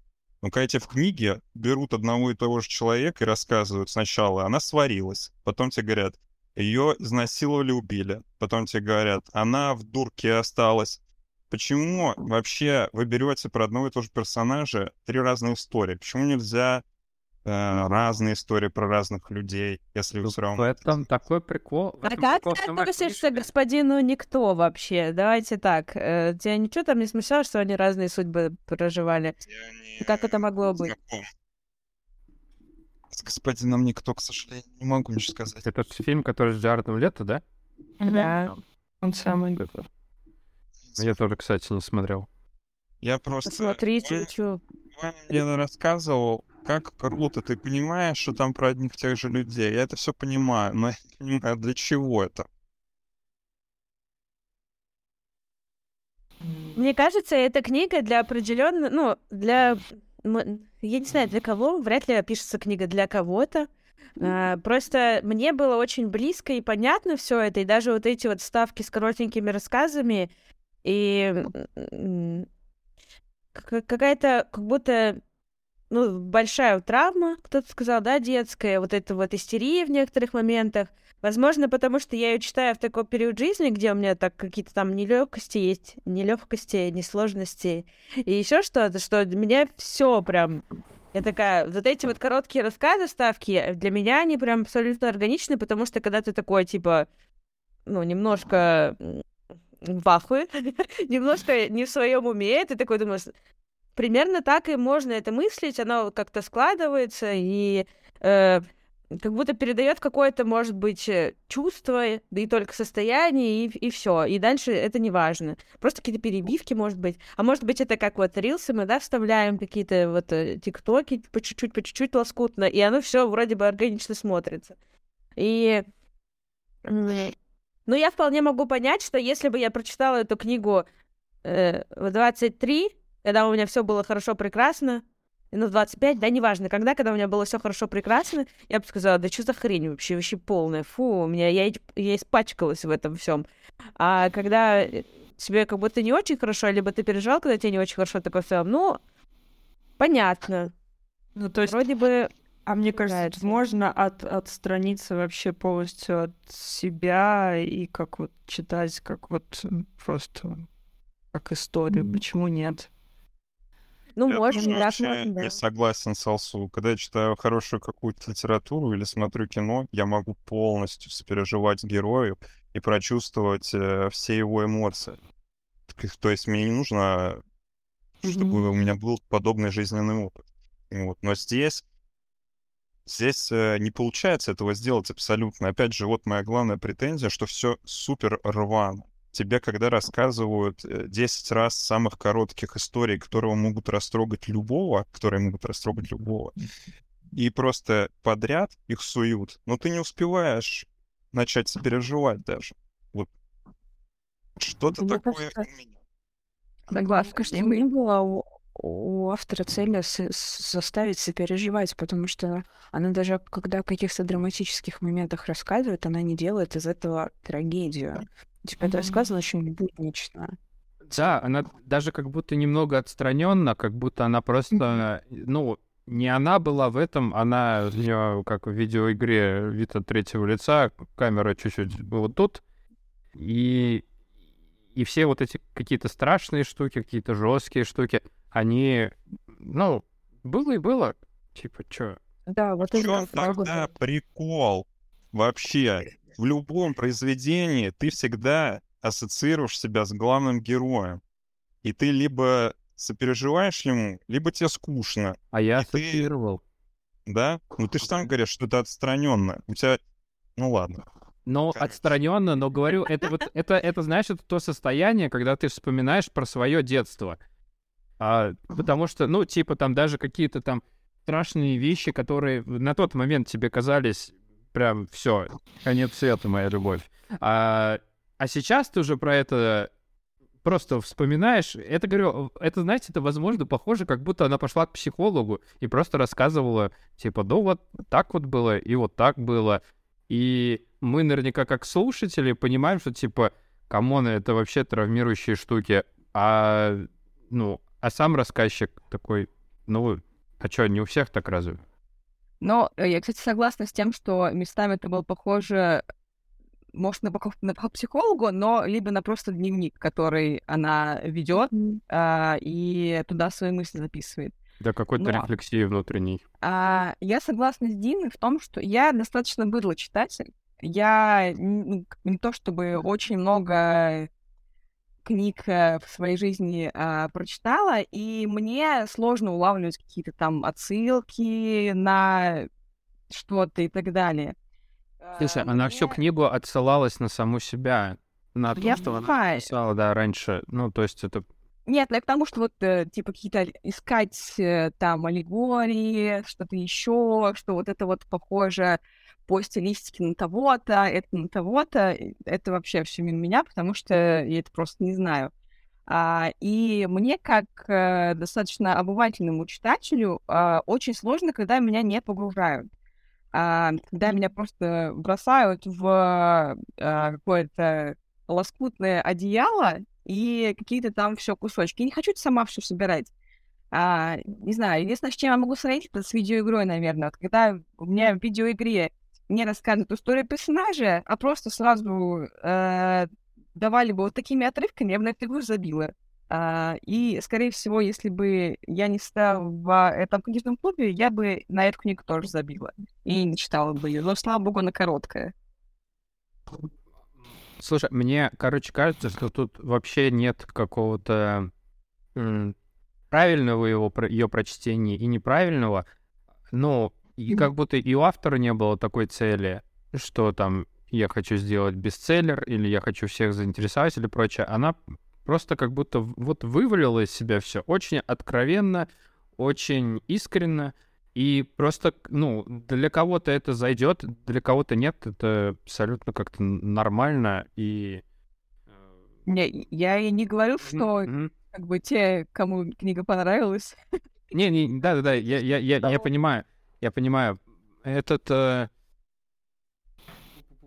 Но когда тебе в книге берут одного и того же человека и рассказывают сначала, она сварилась, потом тебе говорят, ее изнасиловали, убили, потом тебе говорят, она в дурке осталась. Почему вообще вы берете про одного и того же персонажа три разные истории? Почему нельзя разные истории про разных людей, если вы все равно... В этом такой прикол. А как ты относишься к господину Никто вообще? Давайте так. Э, тебя ничего там не смущало, что они разные судьбы проживали? Не... Как это могло быть? С господином Никто, к сожалению, не могу ничего сказать. Это фильм, который с Джаредом Лето, да? Да, он самый. Я тоже, кстати, не смотрел. Я просто... Посмотрите, что... Я рассказывал, как круто, ты понимаешь, что там про одних тех же людей. Я это все понимаю, но я не понимаю, для чего это. Мне кажется, эта книга для определенного, ну, для, я не знаю, для кого, вряд ли пишется книга для кого-то. А, просто мне было очень близко и понятно все это, и даже вот эти вот ставки с коротенькими рассказами, и какая-то, как будто ну, большая травма, кто-то сказал, да, детская, вот эта вот истерия в некоторых моментах. Возможно, потому что я ее читаю в такой период жизни, где у меня так какие-то там нелегкости есть, нелегкости, несложности и еще что-то, что меня все прям я такая, вот эти вот короткие рассказы, ставки, для меня они прям абсолютно органичны, потому что когда ты такой, типа, ну, немножко в немножко не в своем уме, ты такой думаешь, примерно так и можно это мыслить, оно как-то складывается, и э, как будто передает какое-то, может быть, э, чувство, да и только состояние, и, и все. И дальше это не важно. Просто какие-то перебивки, может быть. А может быть, это как вот рилсы мы, да, вставляем какие-то вот э, тиктоки по чуть-чуть, по чуть-чуть лоскутно, и оно все вроде бы органично смотрится. И... Ну, я вполне могу понять, что если бы я прочитала эту книгу э, в 23, когда у меня все было хорошо, прекрасно, ну, 25, да, неважно, когда, когда у меня было все хорошо, прекрасно, я бы сказала, да что за хрень вообще, вообще полная, фу, у меня, я, я испачкалась в этом всем. А когда тебе как будто не очень хорошо, либо ты переживал, когда тебе не очень хорошо, такой film, ну, понятно. Ну, то есть... Вроде бы... А мне кажется, нравится. можно от, отстраниться вообще полностью от себя и как вот читать, как вот просто как историю. Mm-hmm. Почему нет? Ну, я можно, тоже да, вообще можно, да. не согласен с Алсу. Когда я читаю хорошую какую-то литературу или смотрю кино, я могу полностью сопереживать герою и прочувствовать э, все его эмоции. То есть мне не нужно, чтобы mm-hmm. у меня был подобный жизненный опыт. Вот. Но здесь Здесь э, не получается этого сделать абсолютно. Опять же, вот моя главная претензия, что все супер рвано тебе когда рассказывают 10 э, раз самых коротких историй, которые могут растрогать любого, которые могут растрогать любого, и просто подряд их суют, но ты не успеваешь начать сопереживать даже. Вот что-то Мне такое кажется, Согласна, кажется, не было у, у автора цели с- заставить сопереживать, потому что она даже, когда в каких-то драматических моментах рассказывает, она не делает из этого трагедию. Типа это рассказано очень буднично. Да, она даже как будто немного отстраненно, как будто она просто, ну, не она была в этом, она у нее как в видеоигре вид от третьего лица, камера чуть-чуть вот тут, и и все вот эти какие-то страшные штуки, какие-то жесткие штуки, они, ну, было и было, типа, чё? Да, вот это тогда прикол вообще? В любом произведении ты всегда ассоциируешь себя с главным героем. И ты либо сопереживаешь ему, либо тебе скучно. А я И ты- ассоциировал. Да? Ну ты же сам говоришь, что это отстраненно. У тебя... Ну ладно. Ну, отстраненно, но говорю, это вот, это, это, знаешь, это то состояние, когда ты вспоминаешь про свое детство. А, потому что, ну, типа, там даже какие-то там страшные вещи, которые на тот момент тебе казались прям все, конец света, моя любовь. А, а сейчас ты уже про это просто вспоминаешь. Это, говорю, это, знаете, это, возможно, похоже, как будто она пошла к психологу и просто рассказывала, типа, ну вот так вот было, и вот так было. И мы наверняка как слушатели понимаем, что, типа, come on, это вообще травмирующие штуки. А, ну, а сам рассказчик такой, ну, а что, не у всех так разве? Но э, я, кстати, согласна с тем, что местами это было похоже, может, на на психологу, но либо на просто дневник, который она ведет а, и туда свои мысли записывает. Да какой-то Но- рефлексии внутренней. А, я согласна с Диной в том, что я достаточно быдлый читатель. Я н- не то чтобы очень много книг э, в своей жизни а, прочитала, и мне сложно улавливать какие-то там отсылки на что-то и так далее. Слушай, А, она всю мне- книгу отсылалась на саму себя, на то, Я что она понимаю. писала, да, раньше. Ну, то есть это... Нет, я к тому, что вот, э, типа, какие-то искать э, там аллегории, что-то еще, что вот это вот похоже по стилистике на того-то, это на того-то, это вообще все мимо меня, потому что я это просто не знаю. А, и мне, как э, достаточно обывательному читателю, а, очень сложно, когда меня не погружают. А, когда меня просто бросают в а, какое-то лоскутное одеяло и какие-то там все кусочки. Я не хочу сама все собирать. А, не знаю, единственное, с чем я могу сравнить, это с видеоигрой, наверное. Вот когда у меня в видеоигре не рассказывают историю персонажа, а просто сразу э, давали бы вот такими отрывками, я бы на эту игру забила. А, и, скорее всего, если бы я не стала в этом книжном клубе, я бы на эту книгу тоже забила. И не читала бы ее. Но, слава богу, она короткая. Слушай, мне, короче, кажется, что тут вообще нет какого-то правильного его, ее прочтения и неправильного. Ну, и как будто и у автора не было такой цели, что там я хочу сделать бестселлер или я хочу всех заинтересовать или прочее. Она просто как будто вот вывалила из себя все очень откровенно, очень искренно. И просто, ну, для кого-то это зайдет, для кого-то нет, это абсолютно как-то нормально и... э, Не, я и не говорю, что мгм. как бы те, кому книга понравилась. Не, не, да-да-да, я, я, я, я понимаю, я понимаю. Этот... э,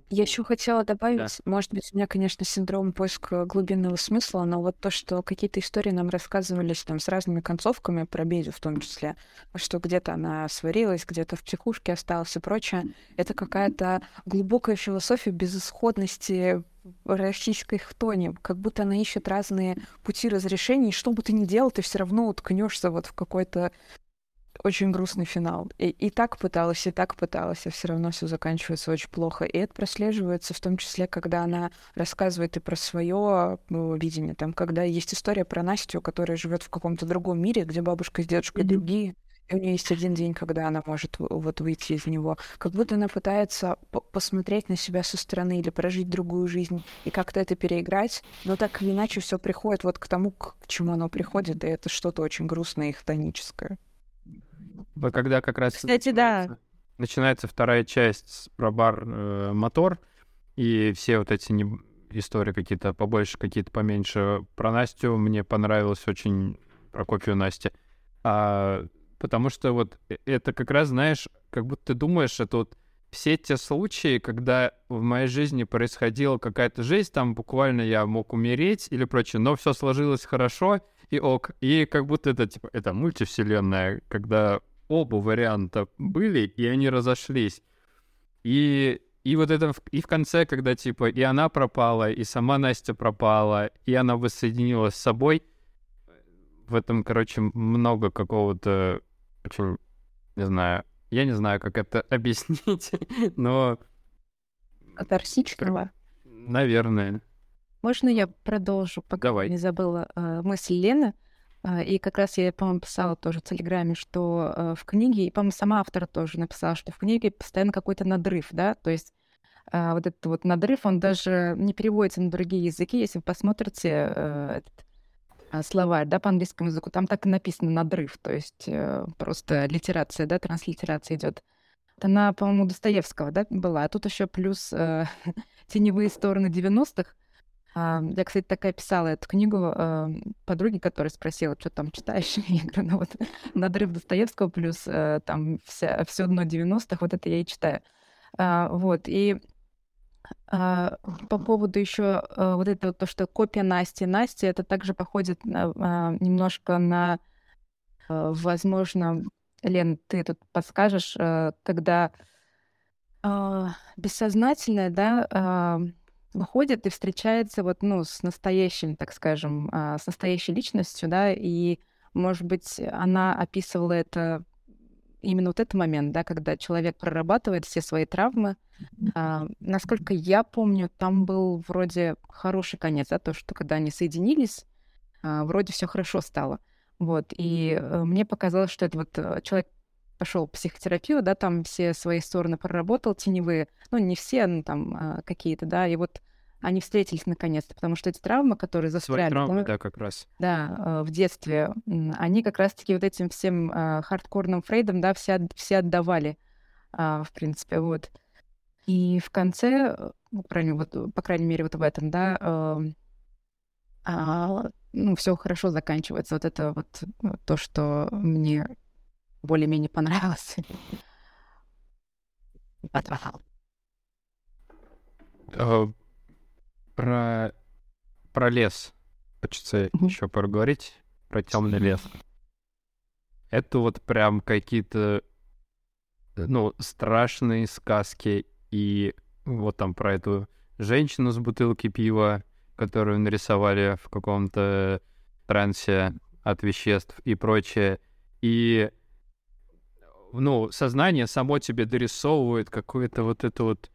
Я еще хотела добавить, может быть, у меня, конечно, синдром поиска глубинного смысла, но вот то, что какие-то истории нам рассказывались там с разными концовками, про Бедю в том числе, что где-то она сварилась, где-то в психушке осталась и прочее, это какая-то глубокая философия безысходности российской хтони, как будто она ищет разные пути разрешений, что бы ты ни делал, ты все равно уткнешься вот в какой-то очень грустный финал. И, и так пыталась, и так пыталась, а все равно все заканчивается очень плохо. И это прослеживается в том числе, когда она рассказывает и про свое видение. Там, когда есть история про Настю, которая живет в каком-то другом мире, где бабушка с дедушкой другие, и у нее есть один день, когда она может вот выйти из него. Как будто она пытается по- посмотреть на себя со стороны или прожить другую жизнь и как-то это переиграть, но так или иначе все приходит вот к тому, к чему оно приходит, и это что-то очень грустное и хтоническое. Когда как раз... Кстати, да. начинается- Начинается вторая часть про бар э, мотор, и все вот эти не- истории какие-то побольше, какие-то поменьше. Про Настю мне понравилось очень, про копию Насти. А, потому что вот э- это как раз, знаешь, как будто ты думаешь, это вот все те случаи, когда в моей жизни происходила какая-то жизнь, там буквально я мог умереть или прочее, но все сложилось хорошо, и ок. И как будто это, типа, это мультивселенная, когда оба варианта были, и они разошлись. И, и вот это и в конце, когда, типа, и она пропала, и сама Настя пропала, и она воссоединилась с собой, в этом, короче, много какого-то очень, не знаю, я не знаю, как это объяснить, но, Катарсичного. наверное. Можно я продолжу, пока Давай. не забыла э, мысль Лены? Э, И как раз я, по-моему, писала тоже в Телеграме, что э, в книге, и, по-моему, сама автор тоже написала, что в книге постоянно какой-то надрыв, да, то есть э, вот этот вот надрыв, он даже не переводится на другие языки, если вы посмотрите э, этот а, словарь, да, по английскому языку, там так и написано надрыв, то есть э, просто литерация, да, транслитерация идет. Она, по-моему, Достоевского, да, была, а тут еще плюс теневые стороны 90-х, а, Я, кстати, такая писала эту книгу а, подруге, которая спросила, что там читаешь. Я говорю, ну вот надрыв Достоевского плюс э, там вся, все дно 90-х, вот это я и читаю. А, Вот, и а, по поводу еще вот этого, то, что копия Насти. Насти, это также походит немножко на, возможно, Лен, ты тут подскажешь, когда бессознательное, да, выходит и встречается вот, ну, с настоящим, так скажем, а, с настоящей личностью, да, и, может быть, она описывала это именно вот этот момент, да, когда человек прорабатывает все свои травмы. А, насколько я помню, там был вроде хороший конец, да, то, что когда они соединились, а, вроде все хорошо стало. Вот, и э, мне показалось, что это вот э, человек пошел психотерапию, да, там все свои стороны проработал теневые, ну, не все, ну, там а, какие-то, да, и вот они встретились наконец-то, потому что эти травмы, которые Свои застряли, травмы, по-моему, да, как раз. да, э, в детстве, они как раз-таки вот этим всем э, хардкорным Фрейдом, да, все, все отдавали, а, в принципе, вот. И в конце, ну, по крайней, вот, по крайней мере, вот в этом, да, а, ну, все хорошо заканчивается. Вот это вот то, что мне более-менее понравилось. Отвал. Э, Про, про лес хочется Мгм. еще поговорить, про темный лес. Это вот прям какие-то, ну, страшные сказки. И вот там про эту женщину с бутылки пива, которую нарисовали в каком-то трансе от веществ и прочее. И, ну, сознание само тебе дорисовывает какое-то вот это вот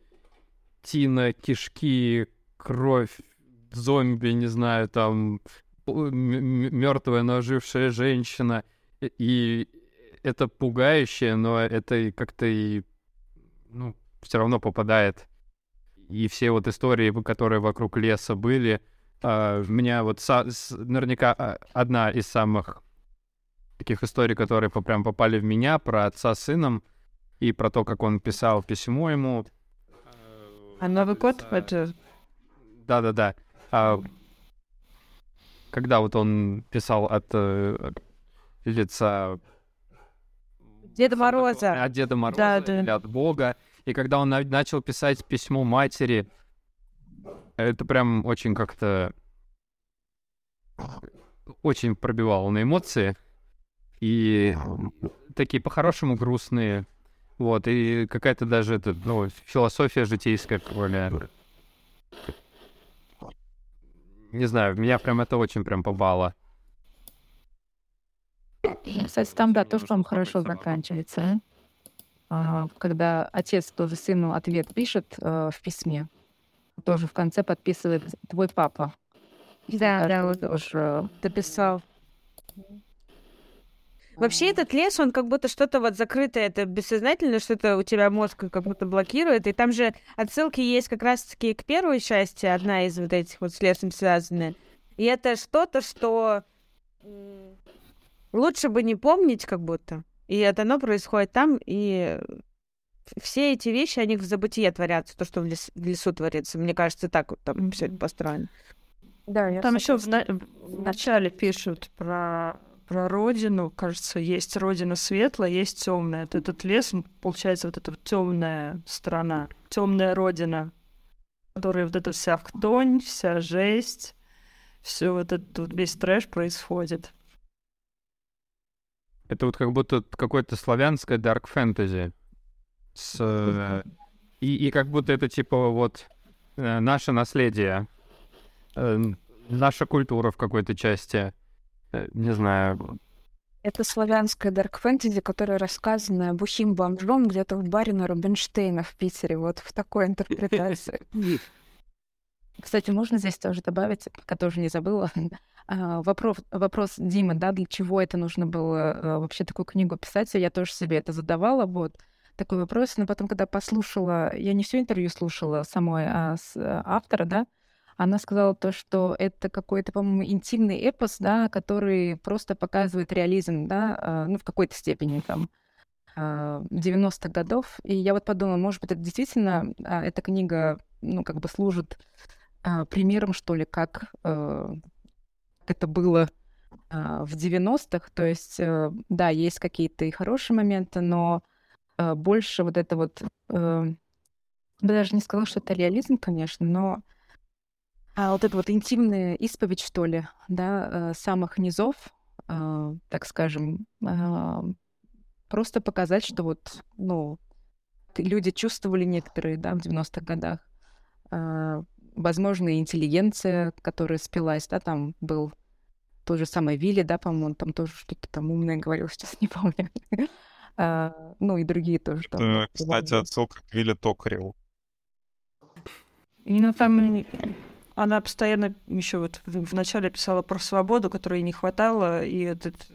тина, кишки, кровь, зомби, не знаю, там мертвая, но ожившая женщина. И это пугающе, но это как-то и, ну, все равно попадает. И все вот истории, которые вокруг леса были, Uh, меня вот наверняка а, одна из самых таких историй, которые по- прям попали в меня, про отца с сыном и про то, как он писал письмо ему. А Новый год это... Да-да-да. А, когда вот он писал от э, лица... Деда Мороза. От Деда Мороза Да, да. или от Бога. И когда он на- начал писать письмо матери, это прям очень как-то... Очень пробивало на эмоции. И такие по-хорошему грустные. Вот, и какая-то даже это, ну, философия житейская, какая Не знаю, меня прям это очень прям побало. Кстати, там, да, тоже, по хорошо заканчивается. а. Когда отец тоже сыну ответ пишет э, в письме, тоже в конце подписывает твой папа. Да, да, вот тоже дописал. Вообще этот лес, он как будто что-то вот закрытое, это бессознательно, что-то у тебя мозг как будто блокирует. И там же отсылки есть как раз-таки к первой части, одна из вот этих вот с лесом связанная. И это что-то, что лучше бы не помнить как будто. И это оно происходит там, и все эти вещи, они в забытие творятся, то, что в, лес- в лесу творится. Мне кажется, так вот там все это построено. Да, я Там еще в, на- в начале пишут про, про родину. Кажется, есть родина светлая, есть темная. Вот этот лес, получается, вот эта вот темная страна, темная родина, в которой вот эта вся хтонь, вся жесть, все вот этот вот весь трэш происходит. Это вот как будто какое-то славянское дарк фэнтези. С, э, и, и как будто это типа вот э, наше наследие, э, наша культура в какой-то части. Э, Не знаю. Это славянская дарк фэнтези, которая рассказана бухим бомжом где-то в баре на Рубинштейна в Питере, вот в такой интерпретации. Кстати, можно здесь тоже добавить, пока тоже не забыла. А, Вопрос, вопрос Димы, да, для чего это нужно было а, вообще такую книгу писать? Я тоже себе это задавала, вот такой вопрос. Но потом, когда послушала, я не все интервью слушала самой а с а, автора, да, она сказала то, что это какой-то, по-моему, интимный эпос, да, который просто показывает реализм, да, а, ну, в какой-то степени там а, 90-х годов. И я вот подумала, может быть, это действительно а, эта книга, ну, как бы служит а, примером, что ли, как э, это было а, в 90-х. То есть, э, да, есть какие-то и хорошие моменты, но э, больше вот это вот... я даже не сказала, что это реализм, конечно, но а, вот это вот интимная исповедь, что ли, да, э, самых низов, э, так скажем, а, просто показать, что вот, ну, люди чувствовали некоторые, да, в 90-х годах. А, Возможно, интеллигенция, которая спилась, да, там был тот же самый Вилли, да, по-моему, он там тоже что-то там умное говорил, сейчас не помню. А, Ну, и другие тоже там. Это, кстати, отсылка к Вилли Токареву. Ну, там она постоянно еще вот в в начале писала про свободу, которой ей не хватало, и этот э,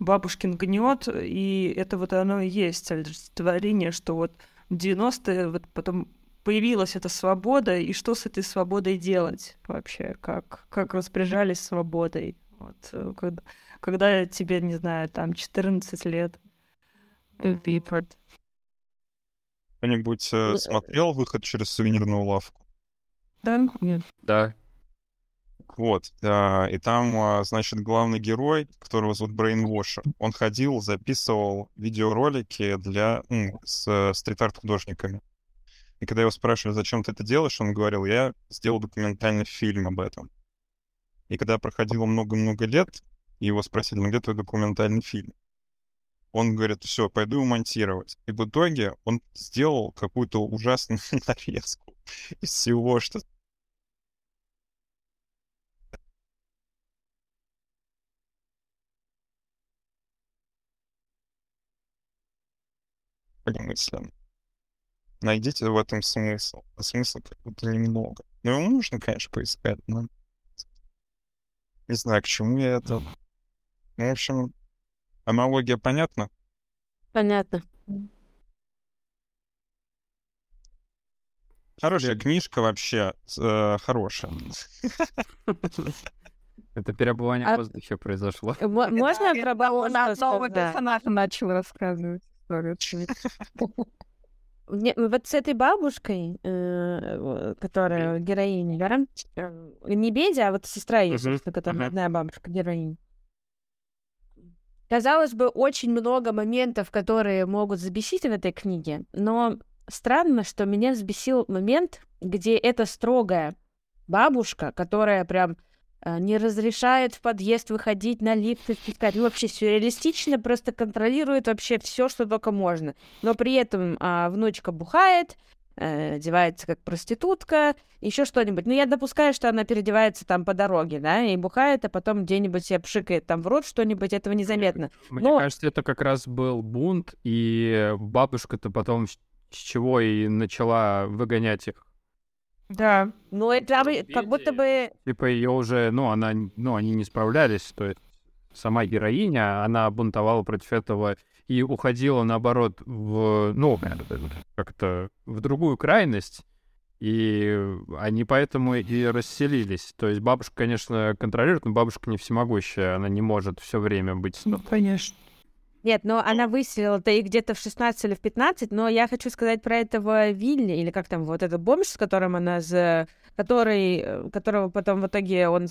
бабушкин гнет, и это вот оно и есть олицетворение, что вот в 90-е вот потом появилась эта свобода, и что с этой свободой делать вообще, как, как распоряжались свободой. Вот, э, когда, когда тебе, не знаю, там 14 лет. Кто-нибудь э, смотрел выход через сувенирную лавку? Да? Нет. Да. Вот, а, и там, а, значит, главный герой, которого зовут Брейнвошер, он ходил, записывал видеоролики для, м, с э, стрит-арт-художниками. И когда его спрашивали, зачем ты это делаешь, он говорил, я сделал документальный фильм об этом. И когда проходило много-много лет, его спросили, ну где твой документальный фильм? Он говорит, все, пойду его монтировать. И в итоге он сделал какую-то ужасную нарезку из всего, что мыслям. найдите в этом смысл. А смысла как будто немного. Ну, его можно, конечно, поискать, но... Не знаю, к чему я это... Ну, в общем, аналогия понятна? Понятно. Хорошая книжка вообще, э, хорошая. Это переобувание А- в воздухе произошло. Можно про сказать? персонажа начал рассказывать историю. Мне- вот с этой бабушкой, э, которая героиня, да? э, Не Бедя, а вот сестра ее, Мгм, собственно, которая ага. родная бабушка, героиня. Казалось бы, очень много моментов, которые могут взбесить в этой книге, но странно, что меня взбесил момент, где эта строгая бабушка, которая прям не разрешает в подъезд выходить на лифты, спускать. Ну, вообще сюрреалистично, просто контролирует вообще все, что только можно. Но при этом а, внучка бухает, э, одевается как проститутка, еще что-нибудь. Ну, я допускаю, что она переодевается там по дороге, да, и бухает, а потом где-нибудь себе пшикает там в рот что-нибудь, этого незаметно. Мне Но- кажется, это как раз был бунт, и бабушка-то потом с чего и начала выгонять их. Да. Но это как будто бы... Типа ее уже, ну, она, ну, они не справлялись, то есть сама героиня, она бунтовала против этого и уходила, наоборот, в, ну, как-то в другую крайность, и они поэтому и расселились. То есть бабушка, конечно, контролирует, но бабушка не всемогущая, она не может все время быть... Ну, конечно. Нет, но она выселила-то их где-то в 16 или в 15, но я хочу сказать про этого Вилли, или как там, вот этот бомж, с которым она, за... который, э, которого потом в итоге он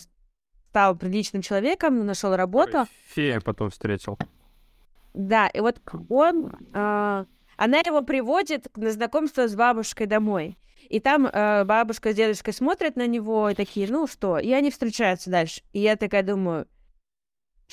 стал приличным человеком, нашел работу. Фея потом встретил. Да, и вот он, а, она его приводит на знакомство с бабушкой домой. И там э, бабушка с дедушкой смотрят на него и такие, ну что, и они встречаются дальше. И я такая думаю,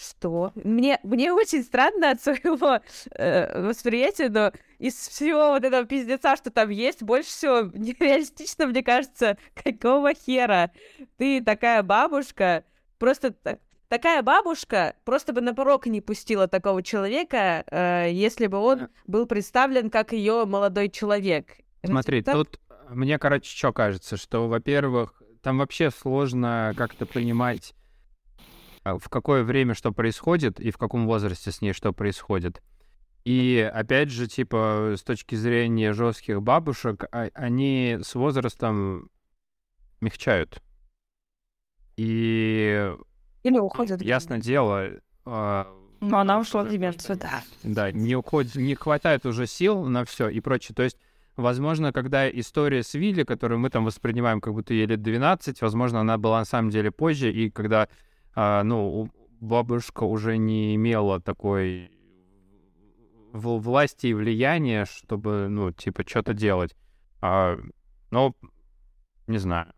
что? Мне, мне очень странно от своего э, восприятия, но из всего вот этого пиздеца, что там есть, больше всего нереалистично, мне кажется, какого хера ты такая бабушка, просто та- такая бабушка просто бы на порог не пустила такого человека, э, если бы он был представлен как ее молодой человек. Смотри, Так? тут мне, короче, что кажется, что, во-первых, там вообще сложно как-то понимать, в какое время что происходит и в каком возрасте с ней что происходит. И опять же, типа, с точки зрения жестких бабушек, а- они с возрастом мягчают. И Или уходят. ясно дело, а, Но она ушла в деменцию, да. да, не, уходит, не хватает уже сил на все и прочее. То есть, возможно, когда история с Вилли, которую мы там воспринимаем, как будто ей лет 12, возможно, она была на самом деле позже, и когда, а, ну, бабушка уже не имела такой в- власти и влияния, чтобы, ну, типа, что-то делать. А, ну, не знаю.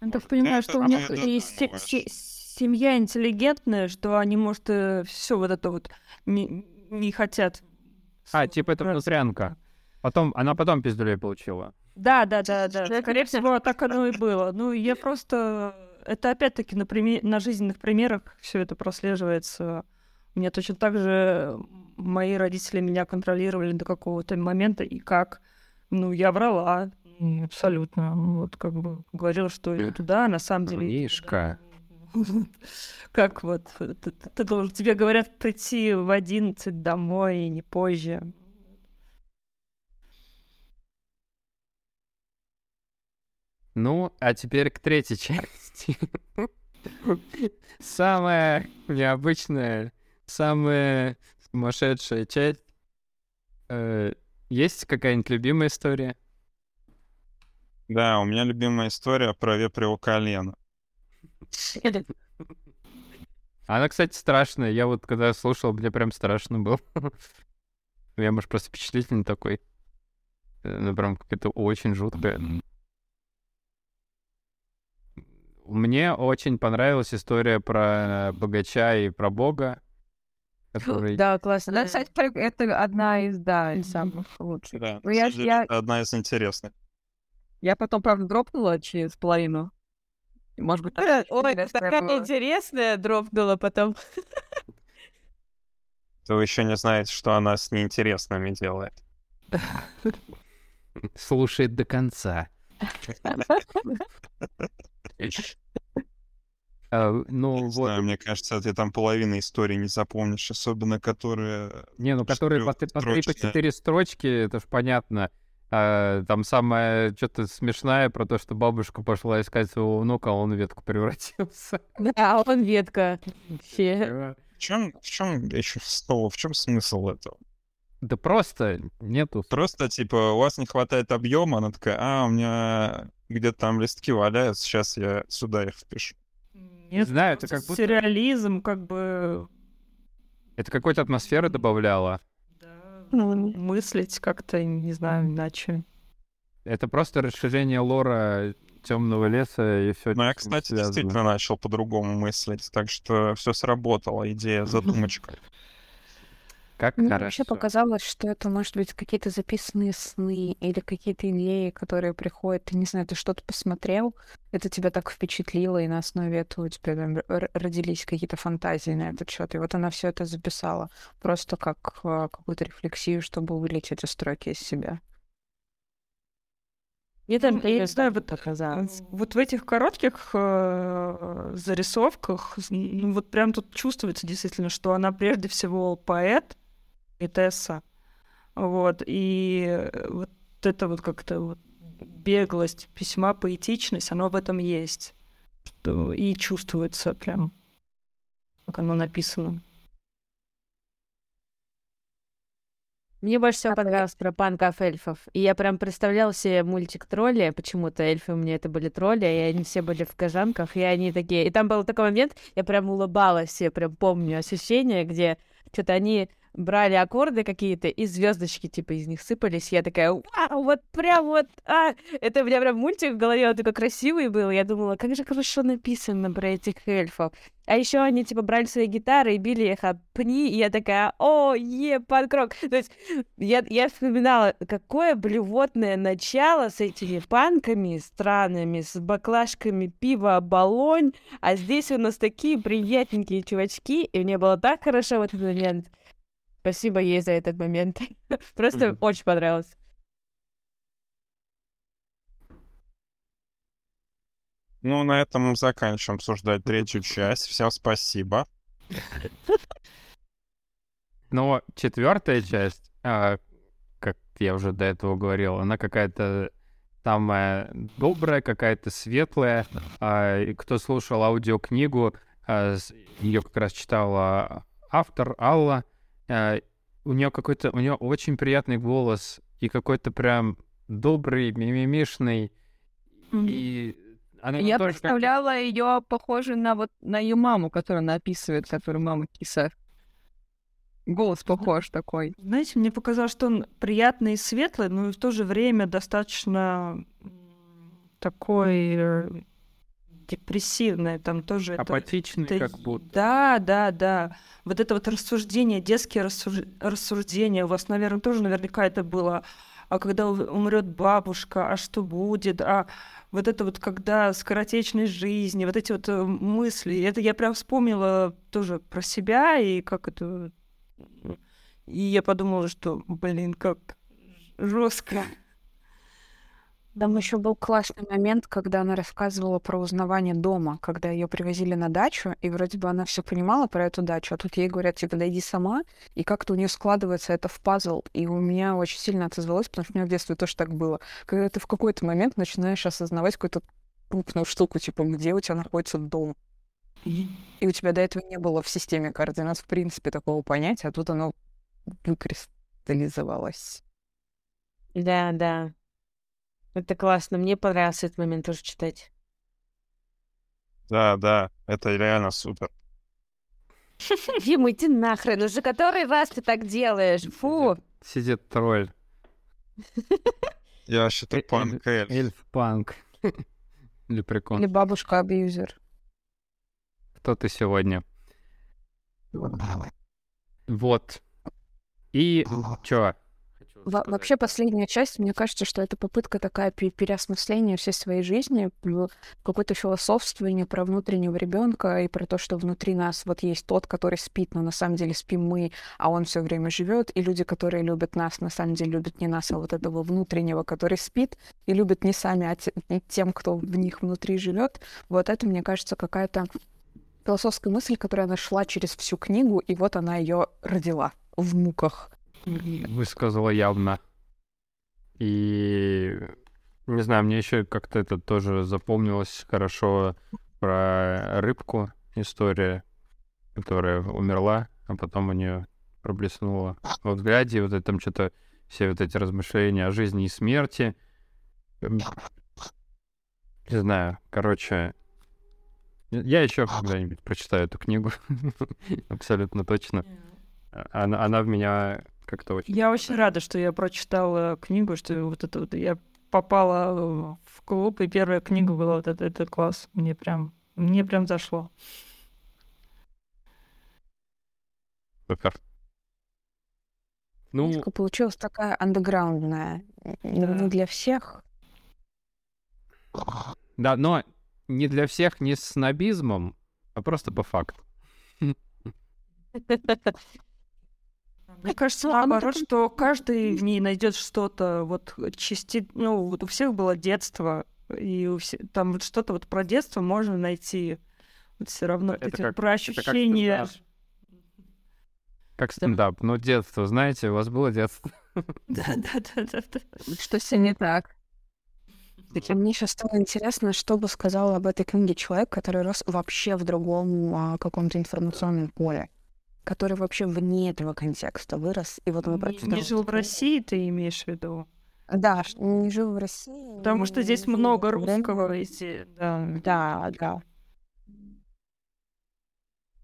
Я так понимаю, что у них и семья интеллигентная, что они, может, все вот это вот не, не хотят. А, типа, это внутрянка. Потом, она потом пиздюлей получила. Да, да, да, да. Скорее всего, так оно и было. Ну, я просто... Это опять-таки на, приме- на жизненных примерах все это прослеживается. У меня точно так же мои родители меня контролировали до какого-то момента, и как? Ну, я врала. Абсолютно. Ну, Вот как бы говорила, что иду туда, а на самом деле... Мишка. Как вот, ты должен, тебе говорят прийти в 11 домой, и не позже. Ну, а теперь к третьей части. Самая необычная, самая сумасшедшая часть. Э, Есть какая-нибудь любимая история? Да, у меня любимая история про вепрево колено. Она, кстати, страшная. Я вот когда слушал, мне прям страшно было. Я, может, просто впечатлительный такой. Ну, прям какая-то очень жуткая. Мне очень понравилась история про богача и про бога, который... Да, классно. Да, кстати, прик- это одна из, да, из самых лучших. Да, Ну, я- я- это одна из интересных. Я потом, правда, дропнула через половину. Может быть, так Ой, такая интересная дропнула потом. То вы еще не знаете, что она с неинтересными делает. слушает до конца. А, ну, Не вот. знаю, мне кажется, ты там половины истории не запомнишь, особенно которые... Не, ну которые по, по три, по строчные. четыре строчки, это ж понятно. А, там самое что-то смешное про то, что бабушка пошла искать своего внука, а он ветку превратился. Да, он ветка. Вообще. В чем, в чем еще слово, в чем смысл этого? Да просто нету. Просто, типа, у вас не хватает объема, она такая, а, у меня где-то там листки валяются, сейчас я сюда их впишу. Не знаю, это как будто... Сюрреализм, как бы Это какой-то атмосферы добавляло. мыслить как-то, не знаю, иначе. Это просто расширение лора темного леса и все. Но я, кстати, действительно начал по-другому мыслить, так что все сработало, идея, задумочка. Как Мне хорошо. вообще показалось, что это может быть какие-то записанные сны или какие-то идеи, которые приходят. Ты не знаю, ты что-то посмотрел, это тебя так впечатлило, и на основе этого у тебя там родились какие-то фантазии на этот счет. И вот она все это записала просто как э, какую-то рефлексию, чтобы вылить эти строки из себя. Мне там Ну, я не знаю, вот, показалось. вот в этих коротких э, зарисовках, ну вот прям тут чувствуется действительно, что она прежде всего поэт, поэтесса, вот, и э, вот это вот как-то вот беглость письма, поэтичность, оно в этом есть. Что- И чувствуется прям, как оно написано. Мне больше всего понравилось про панков эльфов. И я прям представляла себе мультик тролли. Почему-то эльфы у меня это были тролли, и они все были в кожанках, и они такие. И там был такой момент, я прям улыбалась, я прям помню ощущение, где что-то они брали аккорды какие-то, и звездочки типа из них сыпались. Я такая, вау, вот прям вот, а! Это у меня прям мультик в голове, он такой красивый был. Я думала, как же хорошо написано про этих эльфов. А еще они типа брали свои гитары и били их об пни, и я такая, о, е, панк-рок. То есть я, я вспоминала, какое блевотное начало с этими панками странными, с баклажками пива «Болонь», а здесь у нас такие приятненькие чувачки, и мне было так хорошо в этот момент. Спасибо ей за этот момент. Просто Мгм. очень понравилось. Ну, на этом мы заканчиваем обсуждать третью часть. Всем спасибо. Но четвертая часть, а, как я уже до этого говорил, она какая-то самая добрая, какая-то светлая. А, и кто слушал аудиокнигу, ее как раз читала автор Алла. А, у нее какой-то, у нее очень приятный голос и какой-то прям добрый, мимимишный. И она Я тоже как- представляла ее похожей на вот на ее маму, которую она описывает, которую мама киса. Голос похож такой. Знаете, мне показалось, что он приятный и светлый, но и в то же время достаточно такой депрессивный. Там тоже это- апатичный, это как будто. Да, да, да. Вот это вот рассуждение, детские рассуж- рассуждения, у вас, наверное, тоже наверняка это было. А когда умрет бабушка, а что будет? А вот это вот когда скоротечность жизни, вот эти вот э, мысли. Это я прям вспомнила тоже про себя и как это... И я подумала, что, блин, как жестко. Там еще был классный момент, когда она рассказывала про узнавание дома, когда ее привозили на дачу, и вроде бы она все понимала про эту дачу, а тут ей говорят, типа, дойди сама, и как-то у нее складывается это в пазл, и у меня очень сильно отозвалось, потому что у меня в детстве тоже так было. Когда ты в какой-то момент начинаешь осознавать какую-то крупную штуку, типа, где у тебя находится дом. И у тебя до этого не было в системе координат, в принципе, такого понятия, а тут оно выкристаллизовалось. Да, да. Это классно. Мне понравился этот момент тоже читать. Да, да, это реально супер. Дима, иди нахрен, уже который раз ты так делаешь. Фу. Сидит тролль. Я Э, считаю, панк эльф. Эльф-панк. Лепрекон. Или бабушка-абьюзер. Кто ты сегодня? Вот. И чё? Во- вообще последняя часть, мне кажется, что это попытка такая пе- переосмысления всей своей жизни, какое-то философствование про внутреннего ребенка и про то, что внутри нас вот есть тот, который спит, но на самом деле спим мы, а он все время живет, и люди, которые любят нас, на самом деле любят не нас, а вот этого внутреннего, который спит, и любят не сами, а те- тем, кто в них внутри живет. Вот это, мне кажется, какая-то философская мысль, которая нашла через всю книгу, и вот она ее родила в муках. Высказала явно. И не знаю, мне еще как-то это тоже запомнилось хорошо про рыбку история, которая умерла, а потом у нее проблеснуло во взгляде, и вот это там что-то все вот эти размышления о жизни и смерти. Не знаю, короче, я еще когда-нибудь прочитаю эту книгу, абсолютно точно. А- Она, она в меня как-то очень... Я очень рада, что я прочитала книгу, что вот это вот я попала э, в клуб, и первая книга была вот это, это класс. Мне прям, мне прям зашло. Супер. Ну, Книжка получилась такая андеграундная, не для всех. да, но не для всех, не с снобизмом, а просто по факту. Мне кажется, Ну, наоборот, что каждый в ней найдет что-то, вот части... ну, вот у всех было детство, и у все... там вот что-то вот про детство можно найти. Вот все равно Это эти как- про это как ощущения. стендап. Как стендап. Ну, детство, знаете, у вас было детство. Да, да, да, да, да. Что с ним не так? Мне сейчас стало интересно, что бы сказал об этой книге человек, который рос вообще в другом а, каком-то информационном поле, который вообще вне этого контекста вырос, и вот он Не, не жил в. России, ты имеешь в виду? Да, не жил в России. Потому что здесь много русского, эти, да. Да, да.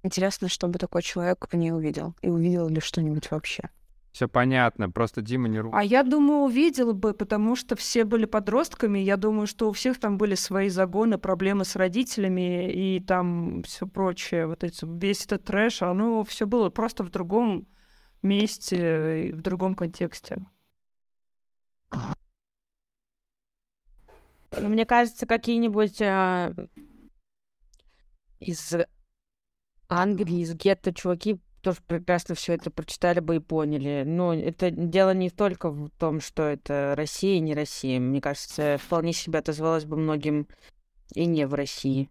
Интересно, что бы такой человек в ней увидел. И увидел ли что-нибудь вообще. Все понятно, просто Дима не ру... А я думаю, увидел бы, потому что все были подростками. Я думаю, что у всех там были свои загоны, проблемы с родителями и там все прочее. Вот эти, весь этот трэш, оно все было просто в другом месте и в другом контексте. Ну, Мне кажется, какие-нибудь а, из Англии, из гетто чуваки тоже прекрасно все это прочитали бы и поняли. Но это дело не только в том, что это Россия и не Россия. Мне кажется, вполне себе отозвалось бы многим и не в России.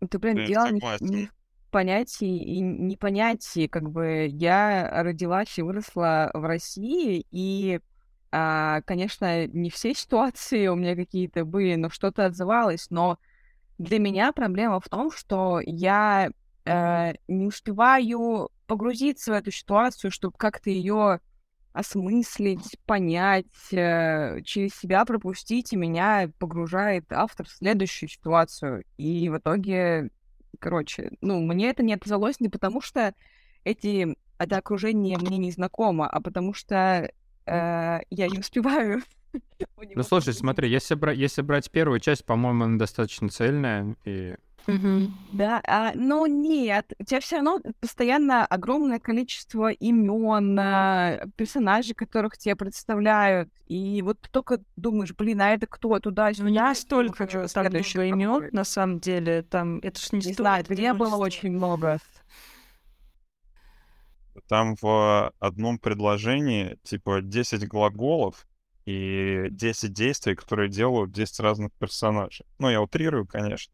Это, блин, Да, дело не, понятии и непонятии. Как бы я родилась и выросла в России, и, а, конечно, не все ситуации у меня какие-то были, но что-то отзывалось. Но для меня проблема в том, что я э, не успеваю погрузиться в эту ситуацию, чтобы как-то ее осмыслить, понять, э, через себя пропустить, и меня погружает автор в следующую ситуацию. И в итоге, короче, ну, мне это не отозвалось не потому, что эти, это окружение мне не знакомо, а потому что э, я не успеваю. Ну, слушай, смотри, если, бра- если брать первую часть, по-моему, она достаточно цельная, и Да, а, но нет, у тебя все равно постоянно огромное количество имен, а, персонажей, которых тебе представляют, и вот ты только думаешь, блин, а это кто туда? У меня столько там следующего много имен, на самом деле, там, это ж не, Не знаю, где было очень много. Там в одном предложении типа 10 глаголов и 10 действий, которые делают 10 разных персонажей. Ну, я утрирую, конечно,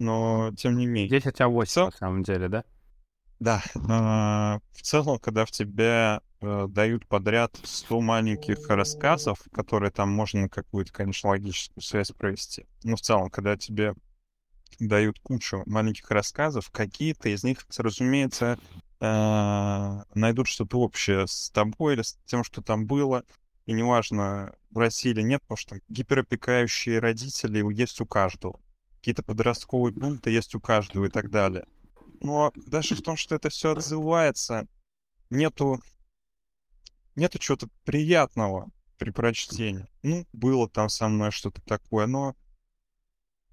но тем не менее. 10 А8 Всё? на самом деле, да? Да, а, в целом, когда в тебе э, дают подряд 100 маленьких рассказов, которые там можно какую-то, конечно, логическую связь провести, но в целом, когда тебе дают кучу маленьких рассказов, какие-то из них, разумеется, э, найдут что-то общее с тобой или с тем, что там было, и неважно, в России или нет, потому что гиперопекающие родители есть у каждого, какие-то подростковые пункты есть у каждого и так далее. Но даже в том, что это все отзывается, нету, нету чего-то приятного при прочтении. Ну, было там со мной что-то такое, но...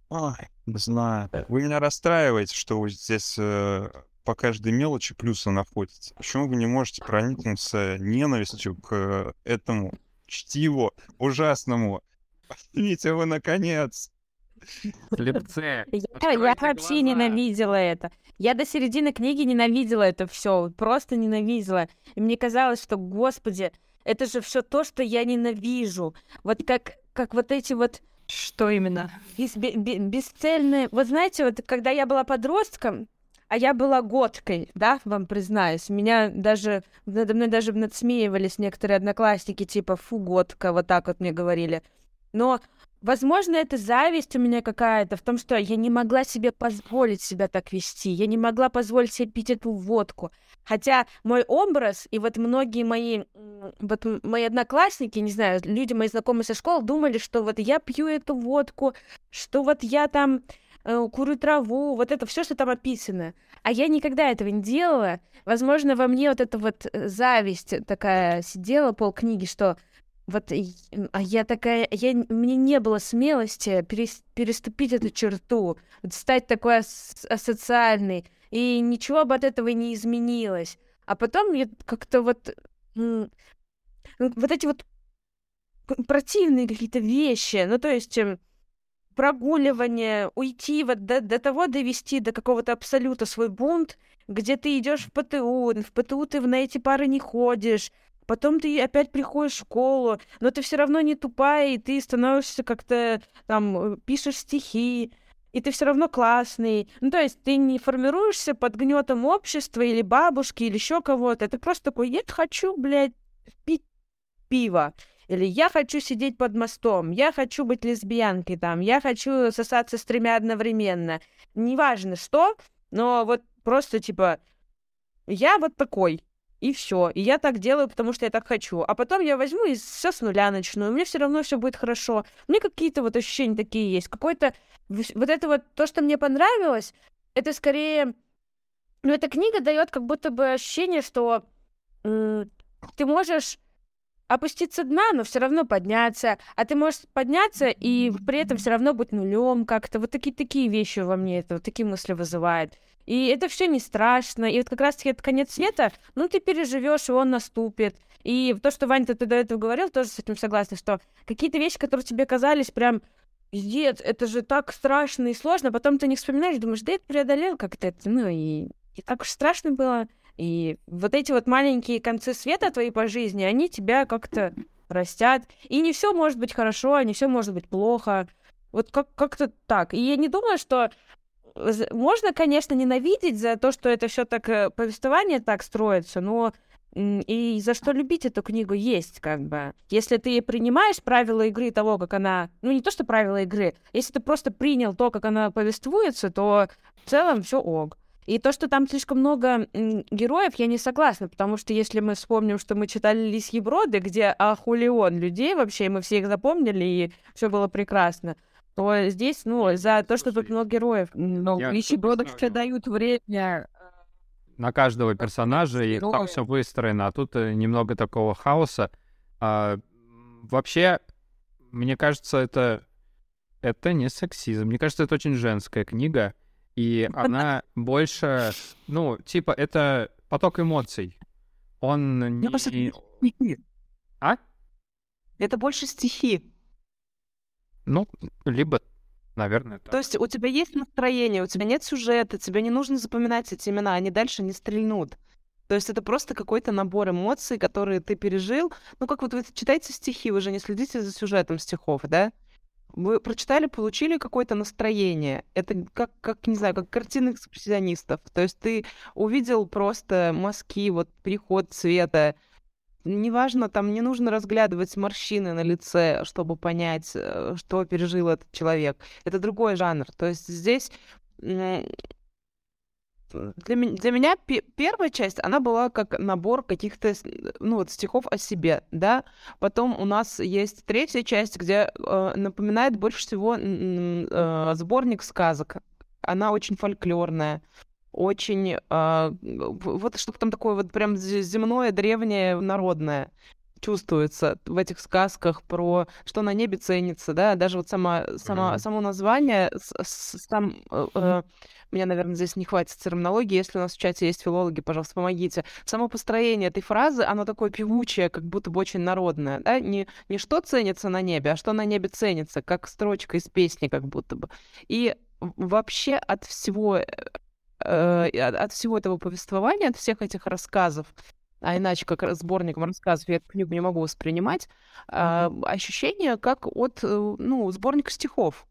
Ай, не знаю. Вы меня расстраиваете, что вы здесь э, по каждой мелочи плюсы находите. Почему вы не можете проникнуться ненавистью к этому чтиву ужасному. Поймите вы, наконец. Слепцы. Я, я вообще глаза. ненавидела это. Я до середины книги ненавидела это все, просто ненавидела. И мне казалось, что, господи, это же все то, что я ненавижу. Вот как, как вот эти вот Что именно? бес- бе- бе- бесцельные... Вот знаете, вот когда я была подростком, а я была годкой, да, вам признаюсь. Меня даже, надо мной даже надсмеивались некоторые одноклассники, типа, фу, годка, вот так вот мне говорили. Но, возможно, это зависть у меня какая-то в том, что я не могла себе позволить себя так вести, я не могла позволить себе пить эту водку. Хотя мой образ и вот многие мои, вот мои одноклассники, не знаю, люди, мои знакомые со школы, думали, что вот я пью эту водку, что вот я там э, курю траву, вот это все, что там описано. А я никогда этого не делала. Возможно, во мне вот эта вот э, зависть такая сидела полкниги, что вот а я такая, я, мне не было смелости перес- переступить эту черту, стать такой ас- асоциальной, и ничего бы от этого не изменилось. А потом я как-то вот ну, вот эти вот противные какие-то вещи, ну то есть эм, прогуливание, уйти вот до, до того довести до какого-то абсолюта свой бунт, где ты идешь в ПТУ, в ПТУ ты на эти пары не ходишь, потом ты опять приходишь в школу, но ты все равно не тупая, и ты становишься как-то там, э, пишешь стихи, и ты все равно классный. Ну, то есть ты не формируешься под гнетом общества или бабушки, или еще кого-то. Ты просто такой, я хочу, блядь, пить пиво. Или я хочу сидеть под мостом, я хочу быть лесбиянкой там, я хочу сосаться с тремя одновременно. Неважно что, но вот просто типа я вот такой. И все. И я так делаю, потому что я так хочу. А потом я возьму и все с нуля начну. И мне все равно все будет хорошо. Меня какие-то вот ощущения такие есть. Какой-то... вс- Вот это вот то, что мне понравилось, это скорее... Ну, эта книга дает как будто бы ощущение, что м, ты можешь опуститься дна, но все равно подняться, а ты можешь подняться и при этом все равно быть нулем как-то. Вот такие такие вещи во мне это, вот такие мысли вызывает. И это все не страшно. И вот как раз-таки это конец света, ну ты переживешь, и он наступит. И то, что Ваня ты до этого говорил, тоже с этим согласна, что какие-то вещи, которые тебе казались прям пиздец, это же так страшно и сложно, потом ты не вспоминаешь, думаешь, да это преодолел как-то это, ну и, и так уж страшно было. И вот эти вот маленькие концы света твоей по жизни, они тебя как-то растят. И не все может быть хорошо, не все может быть плохо. Вот как- как-то так. И я не думаю, что можно, конечно, ненавидеть за то, что это все так э, повествование так строится, но и за что любить эту книгу есть, как бы. Если ты принимаешь правила игры того, как она... Ну, не то, что правила игры. Если ты просто принял то, как она повествуется, то в целом все ок. И то, что там слишком много героев, я не согласна, потому что если мы вспомним, что мы читали «Лисьи броды», где ахулион людей вообще, и мы все их запомнили, и все было прекрасно, то здесь, ну, за то, что тут много героев. Ну, Я вещи тут бродок сравниваю. тебе дают время. на каждого персонажа, и там все выстроено, а тут э, немного такого хаоса. А, вообще, мне кажется, это это не сексизм. Мне кажется, это очень женская книга, и она больше, ну, типа, это поток эмоций. Он не... А? Это больше стихи. Ну, либо, наверное, так. То есть у тебя есть настроение, у тебя нет сюжета, тебе не нужно запоминать эти имена, они дальше не стрельнут. То есть это просто какой-то набор эмоций, которые ты пережил. Ну, как вот вы читаете стихи, вы же не следите за сюжетом стихов, да? Вы прочитали, получили какое-то настроение. Это как, как, не знаю, как картины экспрессионистов. То есть ты увидел просто мазки, вот переход цвета. Неважно, там не нужно разглядывать морщины на лице, чтобы понять, э, что пережил этот человек. Это другой жанр. То есть здесь м, для, ме- для меня пе- первая часть, она была как набор каких-то, с- ну вот, стихов о себе, да. Потом у нас есть третья часть, где э, напоминает больше всего э, сборник сказок. Она очень фольклорная, очень... э, вот что-то там такое вот прям зе- земное, древнее, народное. чувствуется в этих сказках про что на небе ценится, да, даже вот сама, сама, mm-hmm. само название, сам, э, э, меня, наверное, здесь не хватит терминологии, если у нас в чате есть филологи, пожалуйста, помогите. Само построение этой фразы, оно такое певучее, как будто бы очень народное, да, не, не что ценится на небе, а что на небе ценится, как строчка из песни как будто бы. И вообще от всего э, от всего этого повествования, от всех этих рассказов, а иначе как сборником рассказов я эту книгу не могу воспринимать, mm-hmm. ощущение как от, э, ну, сборника стихов.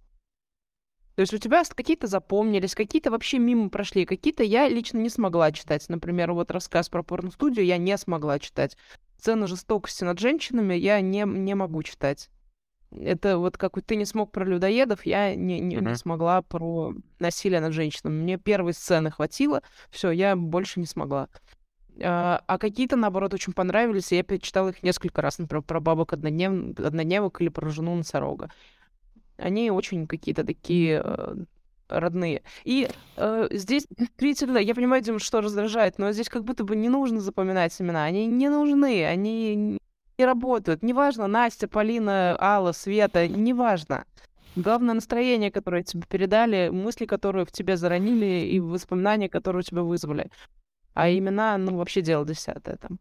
То есть у тебя какие-то запомнились, какие-то вообще мимо прошли, какие-то я лично не смогла читать. Например, вот рассказ про порно-студию я не смогла читать. Сцены жестокости над женщинами я не, не могу читать. Это вот как ты не смог про людоедов, я не, не, uh-huh. не смогла про насилие над женщинами. Мне первой сцены хватило, все, я больше не смогла. А, а какие-то, наоборот, очень понравились, и я перечитала их несколько раз, например, про бабок одноднев... однодневок или про жену носорога. Они очень какие-то такие э, родные. И э, здесь действительно, я понимаю, Дим, что раздражает, но здесь как будто бы не нужно запоминать имена. Они не нужны, они не работают. Неважно, Настя, Полина, Алла, Света, неважно. Главное настроение, которое тебе передали, мысли, которые в тебе заронили, и воспоминания, которые у тебя вызвали. А имена, ну, вообще дело десятое там.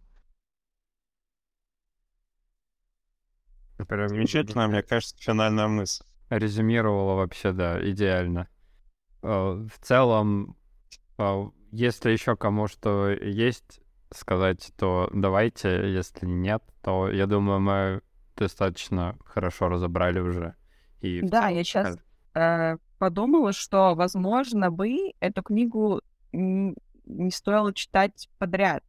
Прям замечательная, мне кажется, финальная мысль. Резюмировала вообще, да, идеально. Э, в целом, э, если еще кому что есть сказать, то давайте, если нет, то я думаю, мы достаточно хорошо разобрали уже. И да, я сейчас э, подумала, что, возможно, бы эту книгу не стоило читать подряд,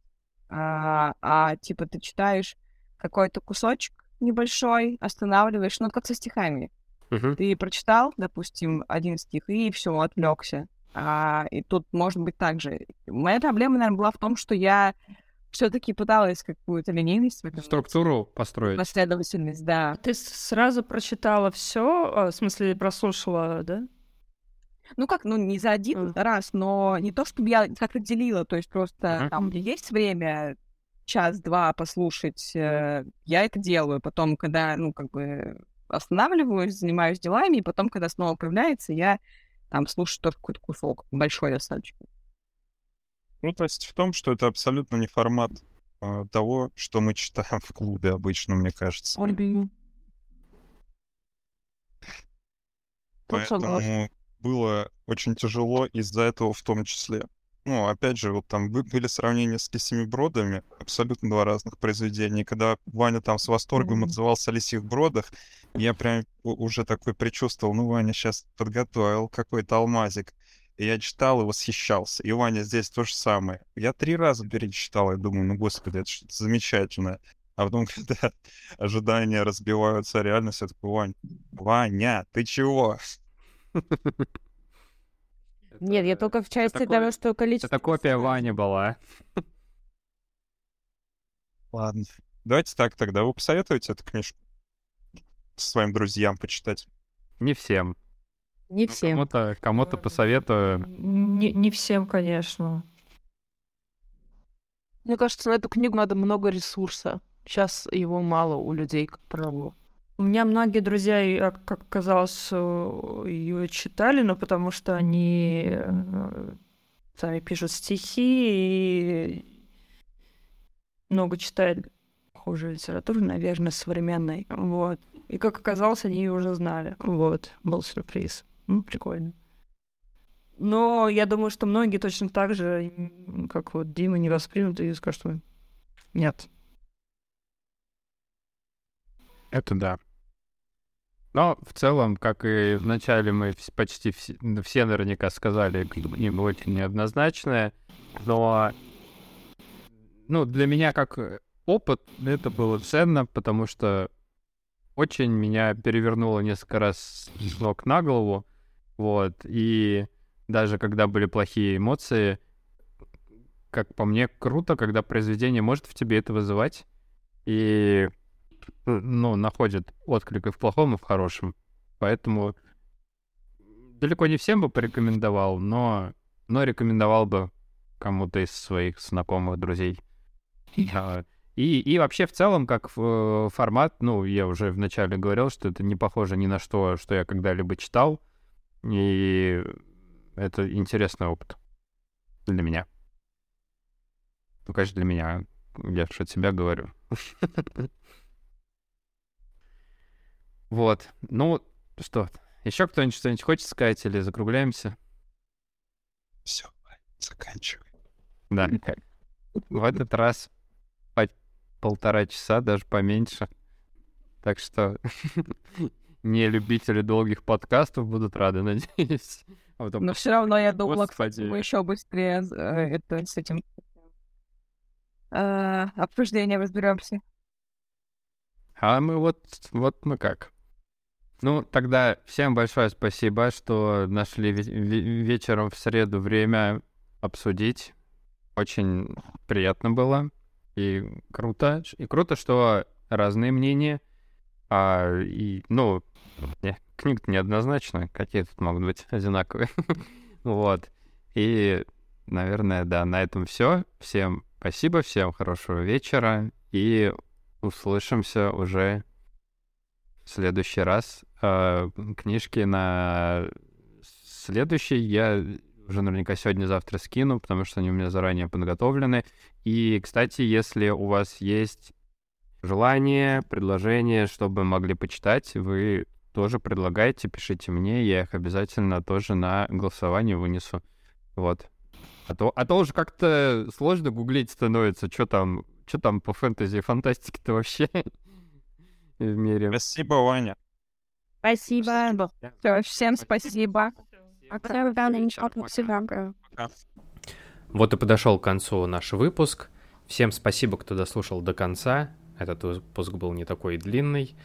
а, а типа ты читаешь какой-то кусочек небольшой, останавливаешь, ну как со стихами. Uh-huh. Ты прочитал, допустим, один стих и все, отвлекся. А, и тут может быть так же. Моя проблема, наверное, была в том, что я все-таки пыталась какую-то линейность. Структуру построить. Последовательность, да. Ты сразу прочитала все, а, в смысле прослушала, да? Ну как, ну не за один mm. раз, но не то, чтобы я как-то делила, то есть просто mm-hmm. там есть время час-два послушать, э, я это делаю. Потом, когда, ну, как бы останавливаюсь, занимаюсь делами, и потом, когда снова появляется, я там слушаю только какой-то кусок, большой достаточно. Ну, то есть в том, что это абсолютно не формат э, того, что мы читаем в клубе обычно, мне кажется. Поэтому было очень тяжело из-за этого в том числе. Ну, опять же, вот там были сравнения с «Лисими бродами», абсолютно два разных произведения. Когда Ваня там с восторгом mm-hmm. отзывался о «Лисих бродах», я прям уже такой предчувствовал, ну, Ваня сейчас подготовил какой-то алмазик. И я читал и восхищался. И Ваня здесь то же самое. Я три раза перечитал, и думаю, ну, господи, это что-то замечательное. А потом, когда ожидания разбиваются реальность, я такой, Вань, Ваня, ты чего? Нет, я только в части это того, что количество... Это копия Вани была. Ладно. Давайте так тогда. Вы посоветуете эту книжку своим друзьям почитать? Не всем. Не ну, всем. Кому-то, кому-то посоветую. Не, не всем, конечно. Мне кажется, на эту книгу надо много ресурса. Сейчас его мало у людей, как правило. У меня многие друзья, как оказалось, э, ее читали, но потому что они э, сами пишут стихи и много читают похожую литературу, наверное, современной. Вот. И как оказалось, они ее уже знали. Вот. Был сюрприз. Ну, прикольно. Но я думаю, что многие точно так же, как вот Дима, не воспримут и скажут, что нет. Это да. Но в целом, как и вначале мы почти все, все наверняка сказали, книга очень неоднозначная, но ну, для меня как опыт это было ценно, потому что очень меня перевернуло несколько раз с ног на голову, вот, и даже когда были плохие эмоции, как по мне, круто, когда произведение может в тебе это вызывать, и ну, находят отклик и в плохом, и в хорошем. Поэтому далеко не всем бы порекомендовал, но, но рекомендовал бы кому-то из своих знакомых, друзей. И, и вообще в целом, как э, формат, ну, я уже вначале говорил, что это не похоже ни на что, что я когда-либо читал. И это интересный опыт для меня. Ну, конечно, для меня. Я же от себя говорю. Вот. Ну, что, еще кто-нибудь что-нибудь хочет сказать или закругляемся? Все, заканчивай. Да. В этот раз по полтора часа, даже поменьше. Так что не любители долгих подкастов будут рады, надеюсь. А потом... Но все равно я думала, Господи. мы еще быстрее э, это, с этим э, обсуждением разберемся. А мы вот, вот мы как. Ну, тогда всем большое спасибо, что нашли вечером в среду время обсудить. Очень приятно было. И круто. И круто, что разные мнения. А, и, ну, не, книга неоднозначная. Какие тут могут быть одинаковые? вот. И, наверное, да, на этом все. Всем спасибо, всем хорошего вечера. И услышимся уже в следующий раз. Э, книжки на следующий я уже наверняка сегодня-завтра скину, потому что они у меня заранее подготовлены. И, кстати, если у вас есть желание, предложение, чтобы могли почитать, вы тоже предлагайте, пишите мне, я их обязательно тоже на голосование вынесу. Вот. А то, а то уже как-то сложно гуглить становится, что там, что там по фэнтези и фантастике-то вообще в мире. Спасибо, Ваня. Спасибо. Все, всем спасибо. Вот и подошел к концу наш выпуск. Всем спасибо, кто дослушал до конца. Этот выпуск был не такой длинный.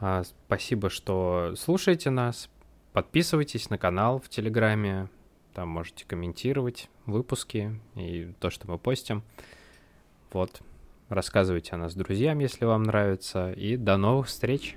А, спасибо, что слушаете нас. Подписывайтесь на канал в Телеграме. Там можете комментировать выпуски и то, что мы постим. Вот. Рассказывайте о нас друзьям, если вам нравится. И до новых встреч!